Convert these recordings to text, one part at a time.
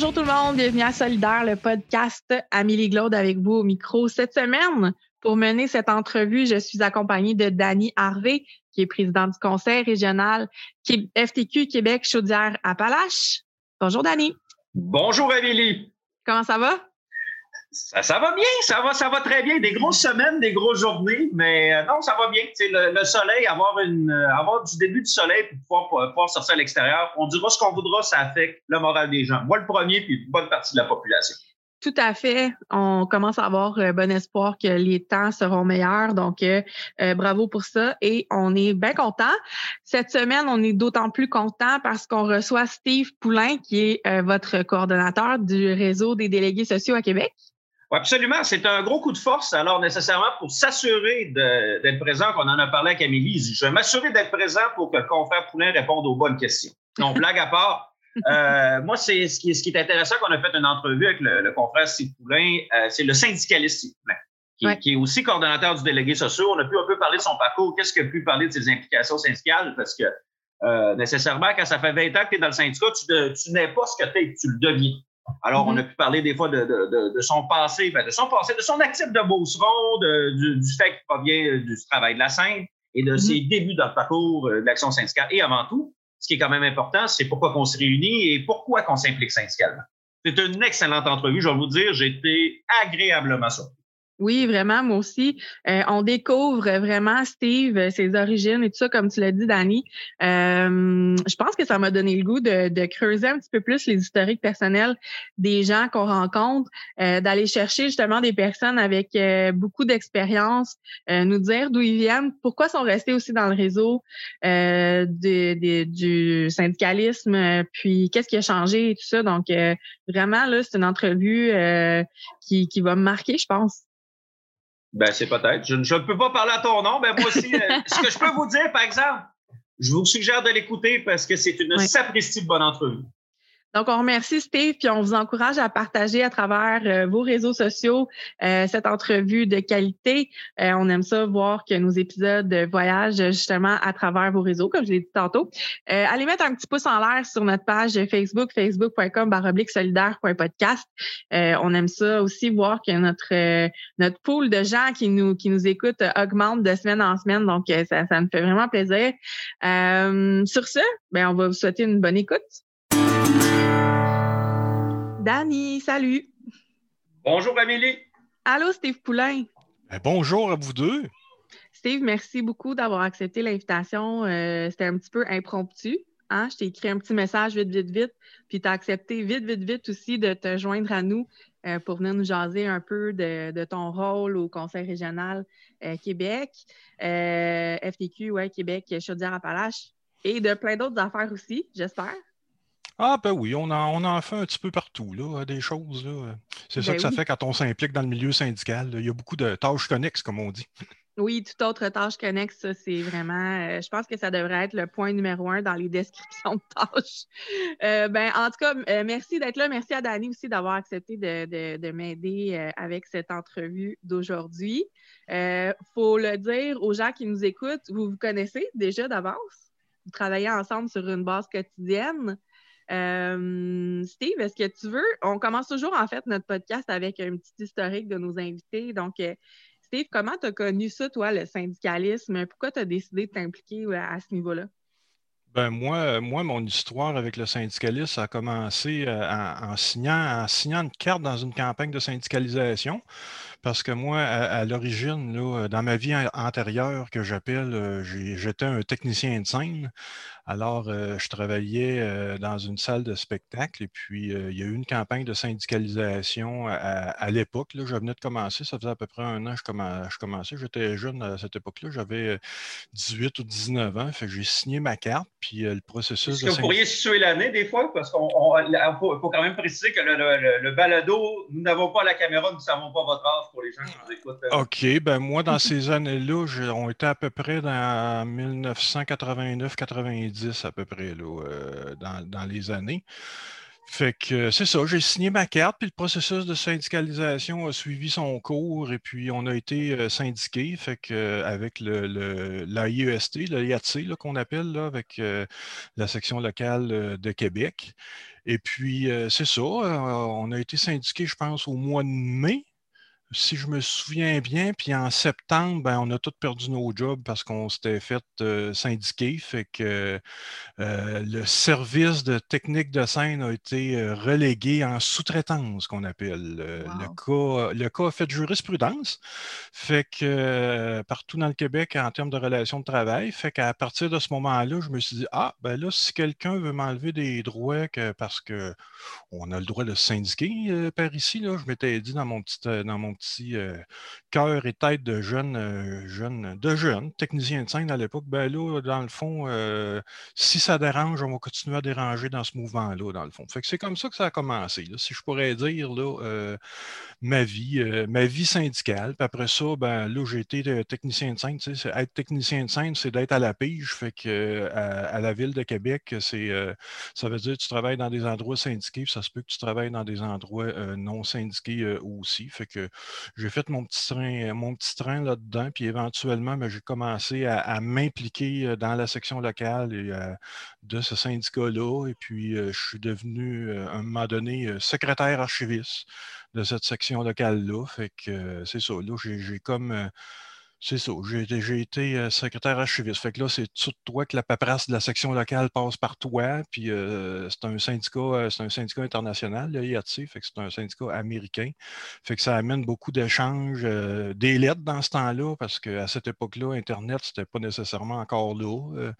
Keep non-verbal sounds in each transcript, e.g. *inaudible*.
Bonjour tout le monde, bienvenue à Solidaire, le podcast Amélie Glaude avec vous au micro. Cette semaine, pour mener cette entrevue, je suis accompagnée de Dany Harvey, qui est président du conseil régional FTQ Québec Chaudière-Appalaches. Bonjour Dany. Bonjour Amélie. Comment ça va? Ça, va bien, ça va, ça va très bien. Des grosses semaines, des grosses journées, mais euh, non, ça va bien. Le, le, soleil, avoir, une, euh, avoir du début du soleil pour pouvoir, pouvoir sortir à l'extérieur, on dira ce qu'on voudra, ça affecte le moral des gens. Moi, le premier, puis une bonne partie de la population. Tout à fait. On commence à avoir euh, bon espoir que les temps seront meilleurs. Donc, bravo pour ça. Et on est bien content. Cette semaine, on est d'autant plus content parce qu'on reçoit Steve Poulain, qui est votre coordonnateur du réseau des délégués sociaux à Québec. Absolument. C'est un gros coup de force. Alors, nécessairement, pour s'assurer d'être présent, qu'on en a parlé avec Amélie, je vais m'assurer d'être présent pour que le confrère Poulain réponde aux bonnes questions. Donc, blague à part, euh, *laughs* moi, c'est ce qui, ce qui est intéressant qu'on a fait une entrevue avec le, confrère Steve Poulain, euh, c'est le syndicaliste Steve Poulain, qui, est aussi coordonnateur du délégué social. On a pu un peu parler de son parcours, qu'est-ce qu'il a pu parler de ses implications syndicales, parce que euh, nécessairement, quand ça fait 20 ans que tu es dans le syndicat, tu, tu n'es pas ce que tu es, tu le deviens. Alors, on a mm-hmm. pu parler des fois de, son passé, ben, de son passé, de son actif de Beauceron, du, du, fait qu'il provient euh, du travail de la scène et de ses mm-hmm. débuts dans le parcours euh, de l'action syndicale. Et avant tout, ce qui est quand même important, c'est pourquoi on se réunit et pourquoi qu'on s'implique syndicalement. C'est une excellente entrevue, je vais vous dire, j'ai été agréablement surpris. Oui, vraiment, moi aussi. Euh, on découvre vraiment Steve, euh, ses origines et tout ça, comme tu l'as dit, Dani. Euh, je pense que ça m'a donné le goût de, de, creuser un petit peu plus les historiques personnels des gens qu'on rencontre, d'aller chercher justement des personnes avec beaucoup d'expérience, nous dire d'où ils viennent, pourquoi sont restés aussi dans le réseau du syndicalisme, puis qu'est-ce qui a changé et tout ça. Donc, vraiment, là, c'est une entrevue qui, qui va me marquer, je pense. Ben, c'est peut-être. Je, ne peux pas parler à ton nom, mais moi aussi, euh, *laughs* ce que je peux vous dire, par exemple, je vous suggère de l'écouter parce que c'est une oui. bonne entrevue. Donc, on remercie Steve, puis on vous encourage à partager à travers euh, vos réseaux sociaux euh, cette entrevue de qualité. Euh, on aime ça voir que nos épisodes voyagent justement à travers vos réseaux, comme je l'ai dit tantôt. allez mettre un petit pouce en l'air sur notre page Facebook, facebook.com solidaire.podcast. on aime ça aussi voir que notre notre pool de gens qui nous qui nous écoutent augmente de semaine en semaine. Donc, ça, ça nous fait vraiment plaisir. sur ce, ben, on va vous souhaiter une bonne écoute. Dani, salut. Bonjour Amélie. Allô Steve Poulain. Ben, bonjour à vous deux. Steve, merci beaucoup d'avoir accepté l'invitation. Euh, c'était un petit peu impromptu. Hein? Je t'ai écrit un petit message vite, vite, vite. Puis tu as accepté vite, vite, vite aussi de te joindre à nous euh, pour venir nous jaser un peu de, ton rôle au Conseil régional euh, Québec, FTQ, ouais, Québec, Chaudière-Appalaches et de plein d'autres affaires aussi, j'espère. Ah, ben oui, on en, on en fait un petit peu partout, là, des choses. Là. C'est ça ben que ça fait quand on s'implique dans le milieu syndical. Il y a beaucoup de tâches connexes, comme on dit. Oui, toute autre tâche connexe, ça, c'est vraiment. Euh, je pense que ça devrait être le point numéro un dans les descriptions de tâches. *laughs* Euh, ben, en tout cas, euh, merci d'être là. Merci à Dani aussi d'avoir accepté de, de, m'aider avec cette entrevue d'aujourd'hui. Il faut le dire aux gens qui nous écoutent, vous vous connaissez déjà d'avance? Vous travaillez ensemble sur une base quotidienne. Euh, Steve, est-ce que tu veux? On commence toujours en fait notre podcast avec un petit historique de nos invités. Donc, euh, Steve, comment tu as connu ça, toi, le syndicalisme? Pourquoi tu as décidé de t'impliquer à ce niveau-là? Ben moi, moi, mon histoire avec le syndicalisme a commencé euh, en, signant, en signant une carte dans une campagne de syndicalisation. Parce que moi, à, l'origine, dans ma vie antérieure que j'appelle, j'étais un technicien de scène. Alors, euh, je travaillais euh, dans une salle de spectacle et puis euh, il y a eu une campagne de syndicalisation à, l'époque. Je venais de commencer, ça faisait à peu près un an que je, commençais. J'étais jeune à cette époque-là, j'avais 18 ou 19 ans. Fait que j'ai signé ma carte, puis le processus Est-ce que vous pourriez situer l'année des fois? Parce qu'il faut, quand même préciser que le, balado, nous n'avons pas la caméra, nous ne savons pas votre âge pour les gens qui écoutent. OK, ben moi, dans ces années-là, on était à peu près dans 1989-90 à peu près là, euh, dans, les années. Fait que c'est ça, j'ai signé ma carte, puis le processus de syndicalisation a suivi son cours, et puis on a été euh, syndiqué, fait que euh, avec le, le IATC qu'on appelle, là, avec la section locale de Québec. Et puis, c'est ça, on a été syndiqué, je pense, au mois de mai si je me souviens bien, puis en septembre, ben, on a tous perdu nos jobs parce qu'on s'était fait euh, syndiquer. Fait que euh, le service de technique de scène a été euh, relégué en sous-traitance, qu'on appelle. Le, cas, le cas a fait jurisprudence. Fait que partout dans le Québec, en termes de relations de travail, fait qu'à partir de ce moment-là, je me suis dit, ah, ben là, si quelqu'un veut m'enlever des droits parce qu'on a le droit de syndiquer par ici, là, je m'étais dit dans mon petit, dans mon petit euh, cœur et tête de jeunes, euh, jeunes, de jeunes techniciens de scène à l'époque, ben là, dans le fond, euh, si ça dérange, on va continuer à déranger dans ce mouvement-là, dans le fond. Fait que c'est comme ça que ça a commencé. si je pourrais dire là, ma vie, ma vie syndicale. Puis après ça, ben là, j'ai été technicien de scène. Être technicien de scène, c'est d'être à la pige. Fait que à, la ville de Québec, c'est ça veut dire que tu travailles dans des endroits syndiqués, puis ça se peut que tu travailles dans des endroits non syndiqués aussi. Fait que j'ai fait mon petit train, mon petit train là-dedans, puis éventuellement, ben, j'ai commencé à, m'impliquer euh, dans la section locale euh, de ce syndicat-là. Et puis, euh, je suis devenu, à un moment donné, secrétaire archiviste de cette section locale-là. Fait que c'est ça. Là, j'ai comme c'est ça. J'ai été euh, secrétaire archiviste. Fait que là, c'est tout toi que la paperasse de la section locale passe par toi. Puis euh, c'est un syndicat, euh, c'est un syndicat international, le IATC, fait que c'est un syndicat américain. Fait que ça amène beaucoup d'échanges, des lettres dans ce temps-là, parce qu'à cette époque-là, Internet, c'était pas nécessairement encore là.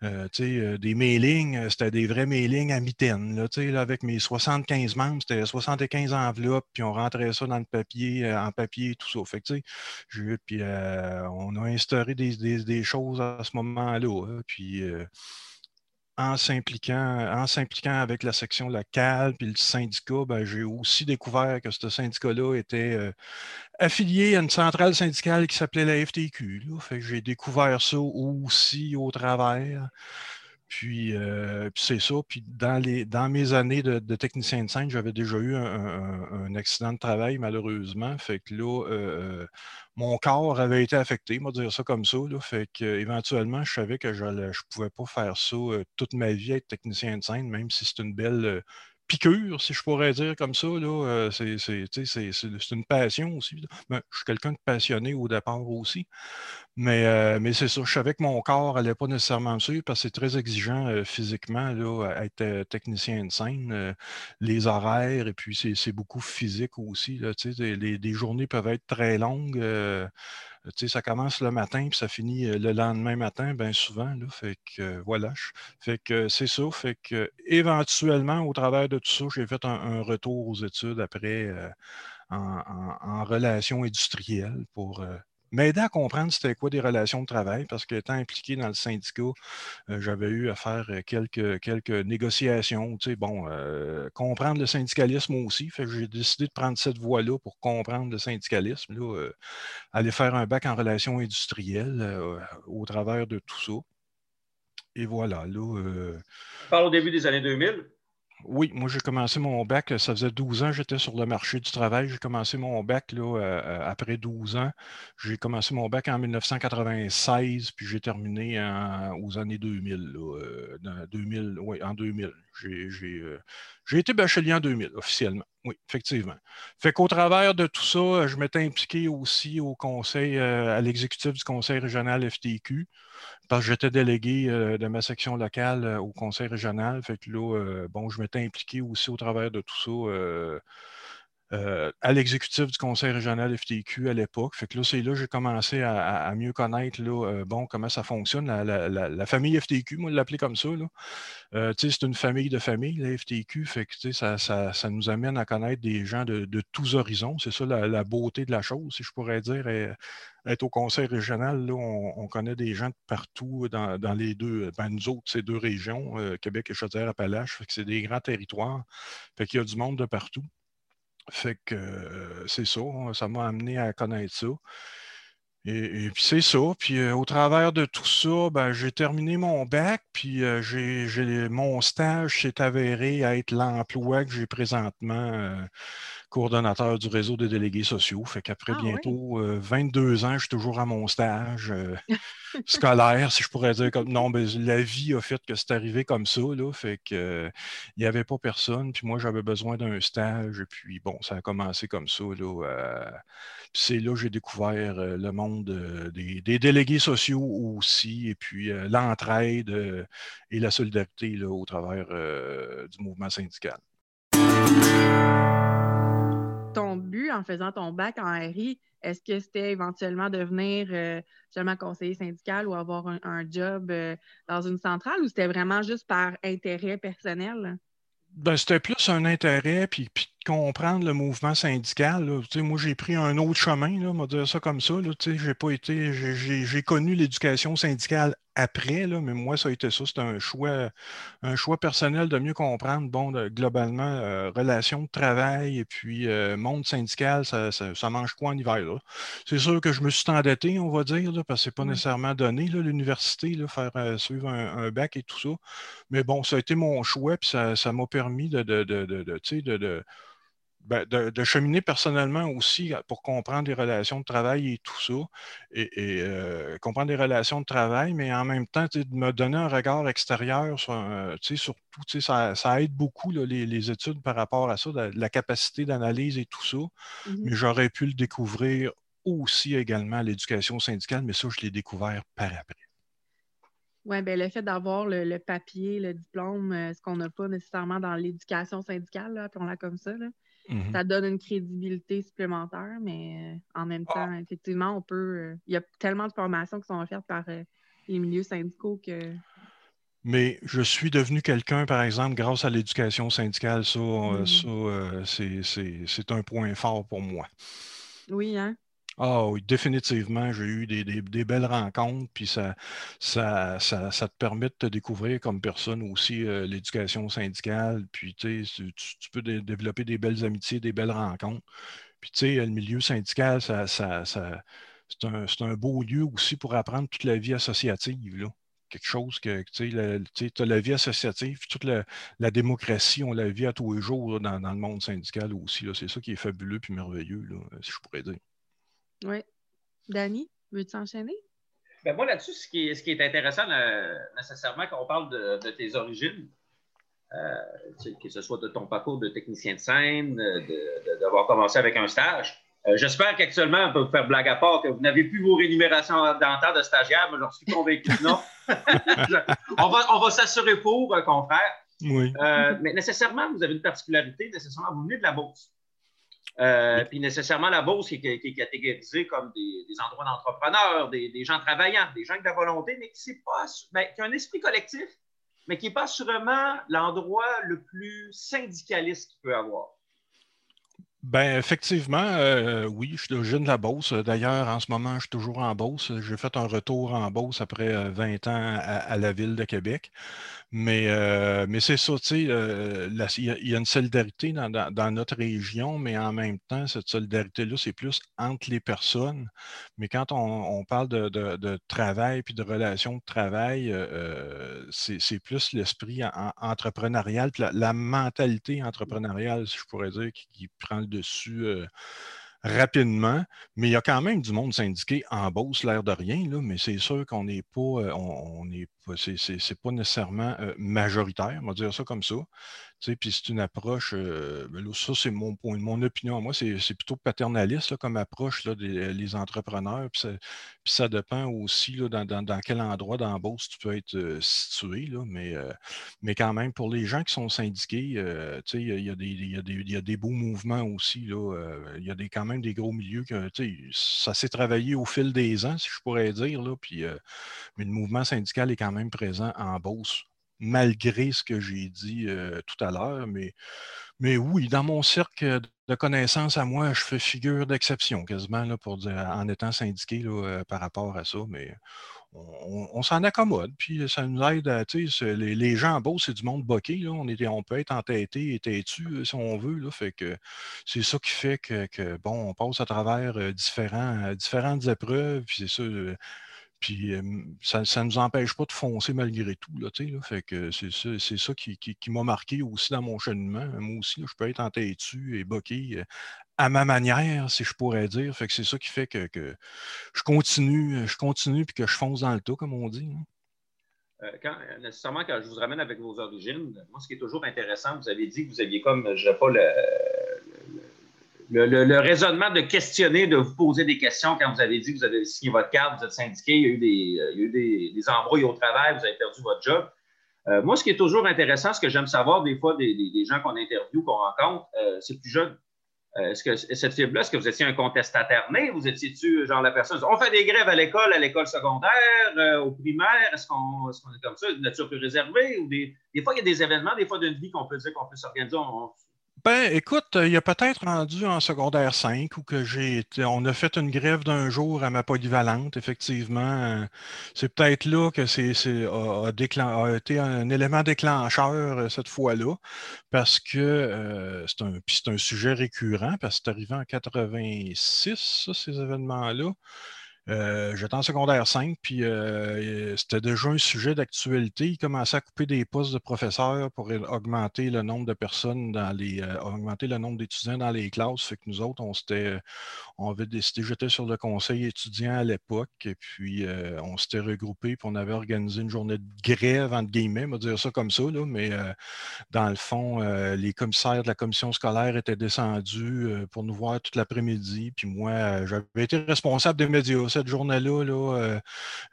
des mailings, c'était des vrais mailings à mitaine. Là, là, avec mes 75 membres, c'était 75 enveloppes, puis on rentrait ça dans le papier, en papier, tout ça. Fait que, tu sais, puis euh, on a instauré des, choses à ce moment-là. Hein, puis euh, en s'impliquant, avec la section locale puis le syndicat, ben, j'ai aussi découvert que ce syndicat-là était euh, affilié à une centrale syndicale qui s'appelait la FTQ. j'ai découvert ça aussi au travers. Puis, c'est ça. Puis dans, les, dans mes années de, technicien de scène, j'avais déjà eu un, accident de travail, malheureusement. Fait que là, mon corps avait été affecté, moi dire ça comme ça. Là, fait que éventuellement, je savais que je ne pouvais pas faire ça euh, toute ma vie, être technicien de scène, même si c'est une belle euh, piqûre, si je pourrais dire comme ça. Euh, c'est une passion aussi. Ben, je suis quelqu'un de passionné au départ aussi. Mais, euh, mais c'est ça, je savais que mon corps n'allait pas nécessairement me suivre parce que c'est très exigeant euh, physiquement, là, être technicien de scène, les horaires, et puis c'est beaucoup physique aussi. Là, les, les, journées peuvent être très longues ça commence le matin puis ça finit le lendemain matin, bien souvent. Là, fait que voilà. Fait que c'est ça. Fait que éventuellement, au travers de tout ça, j'ai fait un, retour aux études après en, en, relations industrielles pour m'aider à comprendre c'était quoi des relations de travail, parce qu'étant impliqué dans le syndicat, euh, j'avais eu à faire euh, quelques, négociations, tu sais, bon, euh, comprendre le syndicalisme aussi. Fait que j'ai décidé de prendre cette voie-là pour comprendre le syndicalisme, là, aller faire un bac en relations industrielles au travers de tout ça. Et voilà, là. On parle au début des années 2000. Oui, moi j'ai commencé mon bac, ça faisait 12 ans j'étais sur le marché du travail. J'ai commencé mon bac là, euh, euh, après 12 ans. J'ai commencé mon bac en 1996, puis j'ai terminé aux années 2000. 2000 oui, en 2000. J'ai été bachelier en 2000, officiellement. Oui, effectivement. Fait qu'au travers de tout ça, je m'étais impliqué aussi au conseil, euh, à l'exécutif du conseil régional FTQ parce que j'étais délégué euh, de ma section locale euh, au conseil régional. Fait que là, euh, bon, je m'étais impliqué aussi au travers de tout ça à l'exécutif du conseil régional FTQ à l'époque. Fait que là, c'est là que j'ai commencé à, mieux connaître là, bon, comment ça fonctionne. La, famille FTQ, moi, l'appeler comme ça. c'est une famille de famille, la FTQ. Fait que ça, ça, ça, nous amène à connaître des gens de, tous horizons. C'est ça la, beauté de la chose, si je pourrais dire être au conseil régional, là, on, connaît des gens de partout dans, les deux, ben, nous autres, ces deux régions, euh, Québec et Chaudière-Appalaches, c'est des grands territoires, fait y a du monde de partout. Fait que euh, c'est ça, hein, ça m'a amené à connaître ça. Et, puis c'est ça. Puis euh, au travers de tout ça, ben, j'ai terminé mon bac, puis j'ai, mon stage s'est avéré être l'emploi que j'ai présentement coordonnateur du réseau des délégués sociaux. Fait qu'après ah bientôt 22 ans, je suis toujours à mon stage *laughs* scolaire, si je pourrais dire comme non, mais la vie a fait que c'est arrivé comme ça. Là, fait que il n'y avait pas personne. Puis moi, j'avais besoin d'un stage. Et puis bon, ça a commencé comme ça. Là, c'est là que j'ai découvert le monde des, délégués sociaux aussi, et puis l'entraide et la solidarité là, au travers du mouvement syndical. Ton but en faisant ton bac en RI, est-ce que c'était éventuellement devenir seulement conseiller syndical ou avoir un, job dans une centrale ou c'était vraiment juste par intérêt personnel? Ben, c'était plus un intérêt, puis, comprendre le mouvement syndical. Moi, j'ai pris un autre chemin, on va dire ça comme ça. J'ai. J'ai connu l'éducation syndicale après, là, mais moi, ça a été ça. C'était un choix, un choix personnel de mieux comprendre, bon, globalement, euh, relations de travail et puis euh, monde syndical, ça, mange quoi en hiver? C'est sûr que je me suis endetté, on va dire, parce que c'est pas nécessairement donné, l'université, faire euh, suivre un, bac et tout ça. Mais bon, ça a été mon choix, puis ça m'a permis de, de, de, de ben, de, cheminer personnellement aussi pour comprendre les relations de travail et tout ça, et, euh, comprendre les relations de travail, mais en même temps, de me donner un regard extérieur sur, euh, surtout, ça, ça, aide beaucoup les, études par rapport à ça, la, capacité d'analyse et tout ça, mmh mais j'aurais pu le découvrir aussi également à l'éducation syndicale, mais ça, je l'ai découvert par après. Oui, ben le fait d'avoir le, papier, le diplôme, euh, ce qu'on n'a pas nécessairement dans l'éducation syndicale, appelons-la comme ça, là, Mmh ça donne une crédibilité supplémentaire, mais euh, en même temps, effectivement, on peut. Euh, il y a tellement de formations qui sont offertes par euh, les milieux syndicaux que. Mais je suis devenu quelqu'un, par exemple, grâce à l'éducation syndicale. Ça, mmh c'est un point fort pour moi. Oui, hein? Ah oui, définitivement, j'ai eu des, belles rencontres, puis ça, te permet de te découvrir comme personne aussi euh, l'éducation syndicale, puis tu, peux développer des belles amitiés, des belles rencontres. Puis tu sais, le milieu syndical, c'est un, beau lieu aussi pour apprendre toute la vie associative. Quelque chose que tu as la vie associative, toute la, démocratie, on la vit à tous les jours dans, le monde syndical aussi. C'est ça qui est fabuleux et merveilleux, si je pourrais dire. Oui. Danny, veux-tu enchaîner? Ben moi, là-dessus, ce qui, est, ce qui est intéressant euh, nécessairement quand on parle de, tes origines, euh, que ce soit de ton parcours de technicien de scène, d'avoir commencé avec un stage, euh, j'espère qu'actuellement, on peut vous faire blague à part, que vous n'avez plus vos rémunérations dentaires de stagiaire, mais j'en suis convaincu que non. *laughs* on va, on va s'assurer pour, confrère. Oui. mais nécessairement, vous avez une particularité, nécessairement, vous venez de la bourse. Euh, puis nécessairement, la bourse qui est, catégorisée comme des, endroits d'entrepreneurs, des, gens travaillants, des gens qui ont de la volonté, mais qui, pas, ben, qui ont un esprit collectif, mais qui n'est pas sûrement l'endroit le plus syndicaliste qu'il peut avoir. Ben effectivement, euh, oui, je suis jeune de la Beauce. D'ailleurs, en ce moment, je suis toujours en Beauce. J'ai fait un retour en Beauce après 20 euh, ans à, la ville de Québec. Mais, euh, mais c'est ça, tu sais, il y, a une solidarité dans, notre région, mais en même temps, cette solidarité-là, c'est plus entre les personnes. Mais quand on, parle de, travail puis de relations de travail, c'est plus l'esprit entrepreneurial, la, mentalité entrepreneuriale, si je pourrais dire, qui, qui prend le dessus euh, rapidement. Mais il y a quand même du monde syndiqué en Beauce, l'air de rien, là, mais c'est sûr qu'on n'est pas, euh, on, c'est pas nécessairement euh, majoritaire, on va dire ça comme ça. Puis c'est une approche, euh, ben ça c'est mon mon opinion. Moi, c'est plutôt paternaliste comme approche des les entrepreneurs. Puis ça, dépend aussi dans, quel endroit d'embauche tu peux être euh, situé. Mais, euh, mais quand même, pour les gens qui sont syndiqués, il y, a des, y, a des beaux mouvements aussi. Il y a des, quand même des gros milieux que ça s'est travaillé au fil des ans, si je pourrais dire. Puis, mais le mouvement syndical est quand même présent en Beauce malgré ce que j'ai dit euh, tout à l'heure. Mais, mais oui, dans mon cercle de connaissances à moi, je fais figure d'exception quasiment là, pour dire, en étant syndiqué euh, par rapport à ça. Mais on, s'en accommode, puis ça nous aide à, les, les gens beaux, c'est du monde boqué, là. On, on peut être entêté et têtu euh, si on veut, là, fait que c'est ça qui fait que, bon, on passe à travers différentes épreuves, puis c'est ça, Puis ça ne nous empêche pas de foncer malgré tout. Là, fait que c'est ça, qui, m'a marqué aussi dans mon cheminement. Moi aussi, je peux être en têtu et boqué à ma manière, si je pourrais dire. Fait que c'est ça qui fait que, je continue, je continue puis que je fonce dans le tas, comme on dit. Euh, quand, nécessairement, quand je vous ramène avec vos origines, moi, ce qui est toujours intéressant, vous avez dit que vous aviez comme, je ne pas, le, le, raisonnement de questionner, de vous poser des questions quand vous avez dit que vous avez signé votre carte, vous êtes syndiqué, il y a eu des, il des, des embrouilles au travail, vous avez perdu votre job. Euh, moi, ce qui est toujours intéressant, ce que j'aime savoir des fois des, gens qu'on interviewe, qu'on rencontre, euh, c'est plus jeune. Euh, est-ce que cette fibre-là, est-ce que vous étiez un contestataire né? Vous étiez-tu, genre, la personne, on fait des grèves à l'école, à l'école secondaire, au primaire, est-ce qu'on est, comme ça, une nature plus réservée? Ou des, des fois, il y a des événements, des fois d'une vie qu'on peut dire qu'on peut s'organiser. Ben, écoute, il y a peut-être rendu en secondaire 5 où que j'ai été, on a fait une grève d'un jour à ma polyvalente, effectivement. C'est peut-être là que c'est, a, été un élément déclencheur euh, cette fois-là, parce que euh, c'est, un, c'est un sujet récurrent, parce que c'est arrivé en 86, ces événements-là. Euh, j'étais en secondaire 5, puis euh, c'était déjà un sujet d'actualité. Ils commençaient à couper des postes de professeurs pour augmenter le nombre de personnes dans les. Euh, augmenter le nombre d'étudiants dans les classes. Fait que nous autres, on s'était. On avait décidé, j'étais sur le conseil étudiant à l'époque, et puis on s'était regroupés, puis on avait organisé une journée de grève, entre guillemets, on va dire ça comme ça, là, mais dans le fond, les commissaires de la commission scolaire étaient descendus pour nous voir toute l'après-midi, puis moi, j'avais été responsable des médias cette journée-là, là,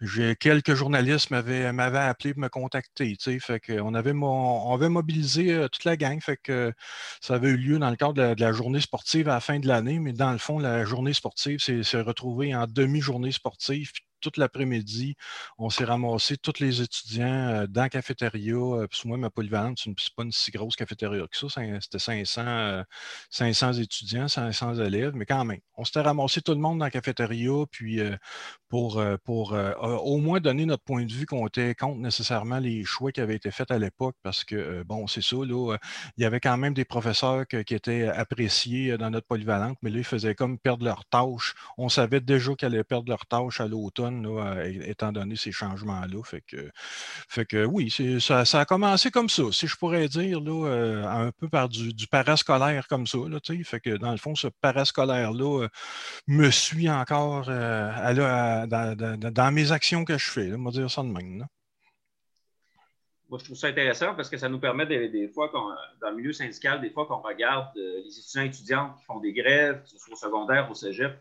euh, quelques journalistes m'avaient, appelé pour me contacter. Fait on, avait on mobilisé euh, toute la gang. Fait que ça avait eu lieu dans le cadre de la, journée sportive à la fin de l'année, mais dans le fond, la journée sportive s'est retrouvée en demi-journée sportive toute l'après-midi, on s'est ramassé tous les étudiants euh, dans la cafétéria. Euh, puis moi, ma polyvalente, ce n'est pas une si grosse cafétéria que ça. C'était 500, 500 euh, étudiants, 500 élèves, mais quand même. On s'était ramassé tout le monde dans la cafétéria, puis pour, pour au moins donner notre point de vue qu'on était contre nécessairement les choix qui avaient été faits à l'époque, parce que, bon, c'est ça, il y avait quand même des professeurs qui étaient appréciés dans notre polyvalente, mais là, ils faisaient comme perdre leur tâche. On savait déjà qu'ils allaient perdre leur tâche à l'automne étant donné ces changements-là. Fait que, fait que oui, ça, a commencé comme ça, si je pourrais dire, là, euh, un peu par du, parascolaire comme ça. Là, fait que dans le fond, ce parascolaire-là euh, me suit encore euh, dans, mes actions que je fais, on va dire ça de même. Moi, je trouve ça intéressant parce que ça nous permet des, fois, dans le milieu syndical, des fois qu'on regarde les étudiants et étudiantes qui font des grèves, que ce soit au secondaire, au cégep,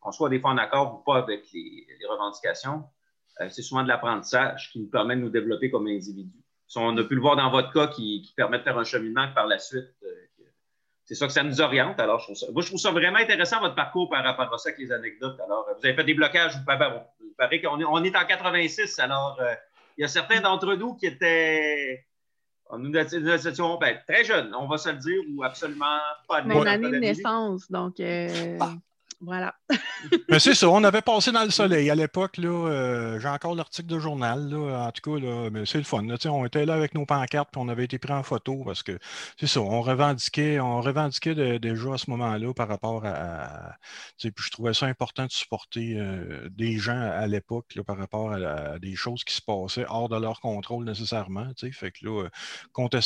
qu'on soit des fois en accord ou pas avec les, revendications, euh, c'est souvent de l'apprentissage qui nous permet de nous développer comme individus. on a pu le voir dans votre cas qui, permet de faire un cheminement par la suite, euh, c'est ça que ça nous oriente. Alors, je trouve ça, moi, je trouve ça vraiment intéressant, votre parcours par rapport à ça, avec les anecdotes. Alors, vous avez fait des blocages, vous, paraît qu'on est, on est en 86, alors euh, il y a certains d'entre nous qui étaient nous étions ben, très jeunes, on va se le dire, ou absolument pas de Mon année de naissance, donc. Voilà. *laughs* Mais c'est ça, on avait passé dans le soleil à l'époque. Euh, j'ai encore l'article de journal. Là, en tout cas, là, mais c'est le fun. on était là avec nos pancartes et on avait été pris en photo parce que c'est ça, on revendiquait, on revendiquait déjà à ce moment-là par rapport à. puis je trouvais ça important de supporter euh, des gens à l'époque par rapport à, des choses qui se passaient hors de leur contrôle nécessairement. Fait que là,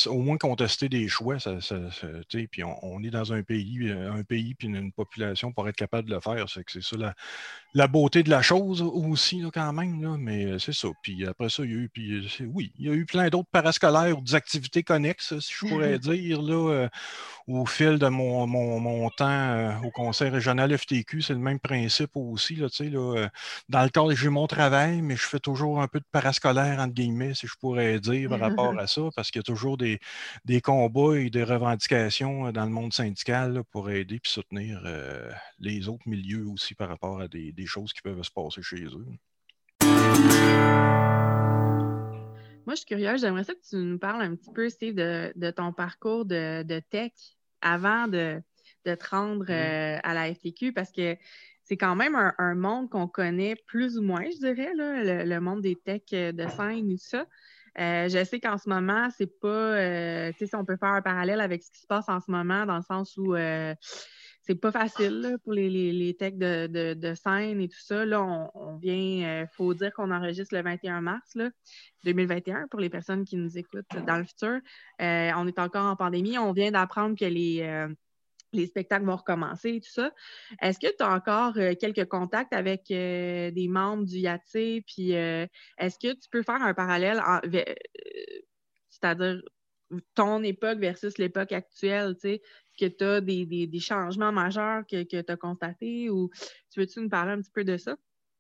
au moins contester des choix, ça, puis on, est dans un pays, un pays puis une population pour être capable le faire. C'est que c'est ça la, beauté de la chose aussi, quand même. Là, mais euh, c'est ça. Puis après ça, il y a eu, puis, euh, oui, il y a eu plein d'autres parascolaires ou des activités connexes, si je pourrais dire, là, euh, au fil de mon, mon, temps au Conseil régional FTQ. C'est le même principe aussi. Là, là, dans le cadre, j'ai mon travail, mais je fais toujours un peu de parascolaire, entre guillemets, si je pourrais dire, par rapport à ça, parce qu'il y a toujours des, des combats et des revendications dans le monde syndical pour aider et soutenir les autres milieux aussi par rapport à des, choses qui peuvent se passer chez eux. Moi, je suis curieuse. J'aimerais ça que tu nous parles un petit peu, Steve, de, ton parcours de, tech avant de, te rendre mm-hmm. euh, à la FTQ parce que c'est quand même un, monde qu'on connaît plus ou moins, je dirais, le, monde des techs de scène et tout ça. Euh, je sais qu'en ce moment, c'est pas. Euh, tu sais, si on peut faire un parallèle avec ce qui se passe en ce moment, dans le sens où c'est pas facile pour les, les, techs de, scène et tout ça. Là, on, vient, il euh, faut dire qu'on enregistre le 21 mars là, 2021 pour les personnes qui nous écoutent dans le futur. Euh, on est encore en pandémie. On vient d'apprendre que les, euh, les spectacles vont recommencer et tout ça. Est-ce que tu as encore quelques contacts avec des membres du YATSE? Puis est-ce que tu peux faire un parallèle, c'est-à-dire ton époque versus l'époque actuelle, tu sais? que tu as des, changements majeurs que, que tu as constatés ou tu veux-tu nous parler un petit peu de ça?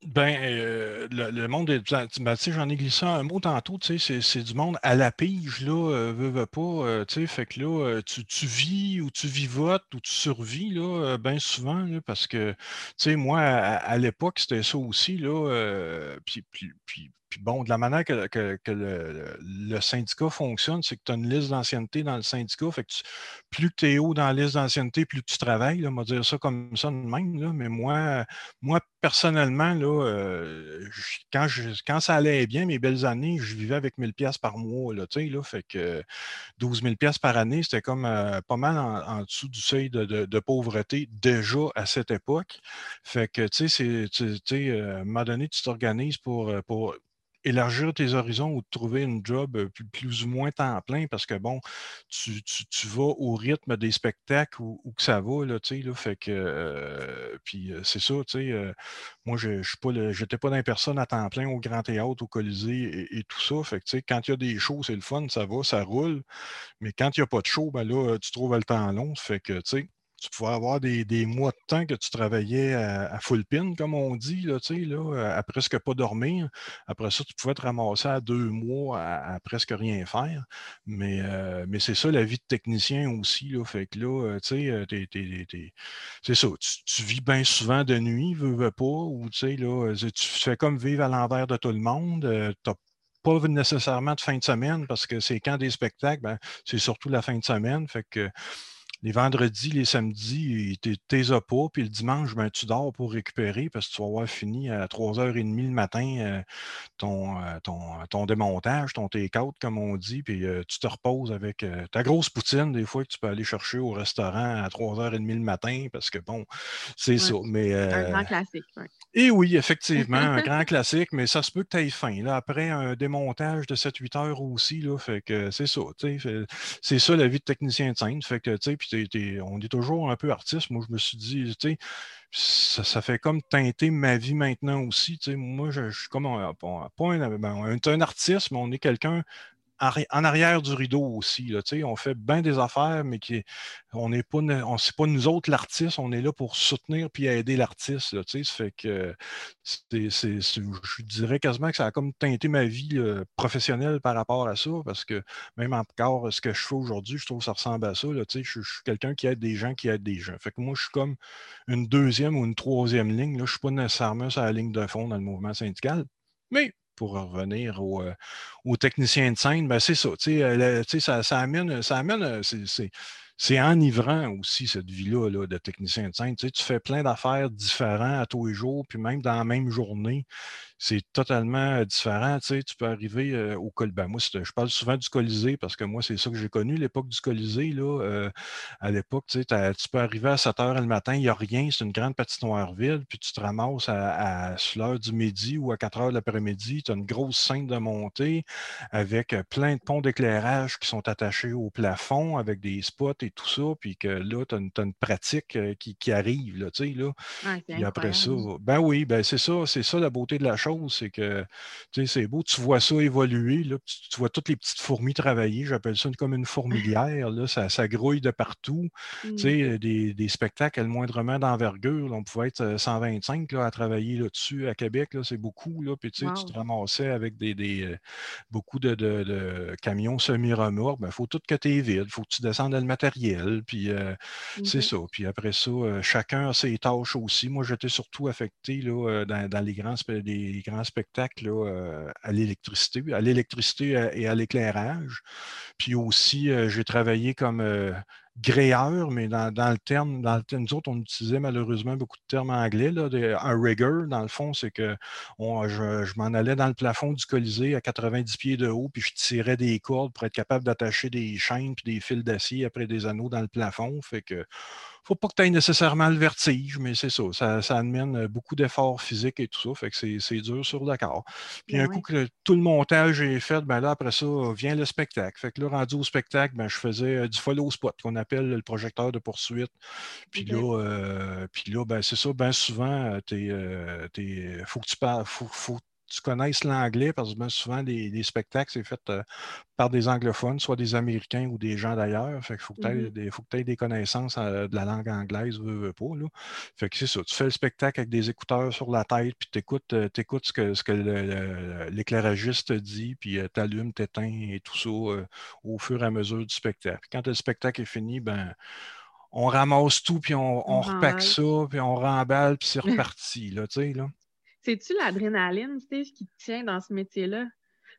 Ben, euh, le, monde est. Ben, j'en ai glissé un mot tantôt, tu sais, c'est du monde à la pige, là, euh, veut, pas, euh, tu sais, fait que là, tu, vis ou tu vivotes ou tu survis, là, bien souvent, parce que, tu sais, moi, à, l'époque, c'était ça aussi, là, puis puis bon, de la manière que, le, syndicat fonctionne, c'est que tu as une liste d'ancienneté dans le syndicat. Fait que plus tu es haut dans la liste d'ancienneté, plus tu travailles. on va dire ça comme ça de même. Là, mais moi, moi, personnellement, là, euh, quand, quand ça allait bien, mes belles années, je vivais avec 1000 pièces par mois. Là, là, fait que 12 000 pièces par année, c'était comme euh, pas mal en, dessous du seuil de, pauvreté déjà à cette époque. Fait que, tu sais, euh, à un moment donné, tu t'organises pour élargir tes horizons ou trouver une job plus, ou moins temps plein parce que bon, tu, vas au rythme des spectacles où, que ça va, là, tu sais, là, fait que, puis c'est ça, tu sais, moi, je n'étais pas, j'étais pas dans personne à temps plein au Grand Théâtre, au Colisée et, tout ça, fait que, tu sais, quand il y a des shows, c'est le fun, ça va, ça roule, mais quand il n'y a pas de show, ben là, tu trouves le temps long, fait que, tu sais, tu pouvais avoir des, mois de temps que tu travaillais à, full pin, comme on dit, là, là, à presque pas dormir. Après ça, tu pouvais te ramasser à deux mois à, presque rien faire. Mais, euh, mais c'est ça la vie de technicien aussi. Là, fait que là, euh, euh, c'est ça. Tu, vis bien souvent de nuit, veux, veux pas, ou là, tu fais comme vivre à l'envers de tout le monde. tu pas nécessairement de fin de semaine parce que c'est quand des spectacles, ben, c'est surtout la fin de semaine. Fait que les vendredis, les samedis, tu t'es pas, puis le dimanche, ben, tu dors pour récupérer parce que tu vas avoir fini à 3h30 le matin euh, ton, euh, ton, ton, démontage, ton take-out, comme on dit, puis euh, tu te reposes avec ta grosse poutine, des fois, que tu peux aller chercher au restaurant à 3h30 le matin parce que, bon, c'est ça. Mais, un grand classique. Et oui, effectivement, un *laughs* grand classique, mais ça se peut que tu aies faim. Là, après un démontage de 7-8 heures aussi, là, fait que c'est ça. C'est ça la vie de technicien de scène. Fait que, on est toujours un peu artiste. Moi, je me suis dit, sais, ça, fait comme teinter ma vie maintenant aussi. Moi, je, suis comme un, pas un, ben, un artiste, mais on est quelqu'un en arrière du rideau aussi. Là, on fait bien des affaires, mais qui, on n'est pas, pas nous autres l'artiste, on est là pour soutenir puis aider l'artiste. Fait que je dirais quasiment que ça a comme teinté ma vie professionnelle par rapport à ça, parce que même encore ce que je fais aujourd'hui, je trouve que ça ressemble à ça. Je, suis quelqu'un qui aide des gens qui aide des gens. Fait que moi, je suis comme une deuxième ou une troisième ligne. Je ne suis pas nécessairement sur la ligne de fond dans le mouvement syndical. Mais pour revenir aux au euh, techniciens de scène, ben c'est ça, euh, ça, ça amène, ça amène euh, c'est enivrant aussi, cette vie-là là, de technicien de scène. Tu, tu fais plein d'affaires différentes à tous les jours, puis même dans la même journée c'est totalement différent. Tu, sais, tu peux arriver au Colisée. Ben, je parle souvent du Colisée parce que moi, c'est ça que j'ai connu, l'époque du Colisée. Là, à l'époque, tu, sais, tu peux arriver à 7 h le matin, il n'y a rien, c'est une grande patinoire vide, puis tu te ramasses à, l'heure du midi ou à 4 h de l'après-midi, tu as une grosse scène de montée avec plein de ponts d'éclairage qui sont attachés au plafond avec des spots et tout ça, puis que là, tu as, une pratique qui, arrive. Là, tu sais, là. et après ça, ben oui, ben c'est ça, c'est ça la beauté de la chose c'est que c'est beau, tu vois ça évoluer, là, tu, vois toutes les petites fourmis travailler, j'appelle ça comme une fourmilière, là, ça, grouille de partout. Mmh. Des, des, spectacles moindrement d'envergure, on pouvait être 125 là, à travailler là-dessus à Québec, là, c'est beaucoup, là, puis tu te ramassais avec des, des beaucoup de, camions semi-remorques, il ben, faut tout que tu es vide, il faut que tu descendes le matériel, puis c'est ça. Puis après ça, chacun a ses tâches aussi. Moi, j'étais surtout affecté là, dans, dans les grands les, grands spectacles euh, à l'électricité, à l'électricité euh, et à l'éclairage. Puis aussi, euh, j'ai travaillé comme gréeur, mais dans, le terme, dans nous autres, on utilisait malheureusement beaucoup de termes anglais. Là, un rigger, dans le fond, c'est que je, m'en allais dans le plafond du Colisée à 90 pieds de haut, puis je tirais des cordes pour être capable d'attacher des chaînes puis des fils d'acier après des anneaux dans le plafond. Fait que faut pas que tu aies nécessairement le vertige, mais c'est ça, ça, ça amène beaucoup d'efforts physiques et tout ça, fait que c'est dur sur le corps. Puis ben un coup que tout le montage est fait, ben là, après ça, vient le spectacle. Fait que là, rendu au spectacle, ben, je faisais du follow spot, qu'on appelle le projecteur de poursuite. Puis là, puis là ben, c'est ça, bien souvent, il faut que tu parles, faut, tu connaisses l'anglais parce que souvent, les, spectacles, c'est fait euh, par des anglophones, soit des Américains ou des gens d'ailleurs. Fait qu'il faut que tu aies, mm-hmm. des connaissances euh, de la langue anglaise, veux, veux pas. Là. Fait que c'est ça. Tu fais le spectacle avec des écouteurs sur la tête, puis tu écoutes, euh, ce que, ce que l'éclairagiste dit, puis tu allumes, tu éteins et tout ça au fur et à mesure du spectacle. quand le spectacle est fini, ben on ramasse tout, puis on, on, repack ça, puis on remballe, puis c'est reparti. Là, tu sais, là. C'est-tu l'adrénaline, qui tient dans ce métier-là?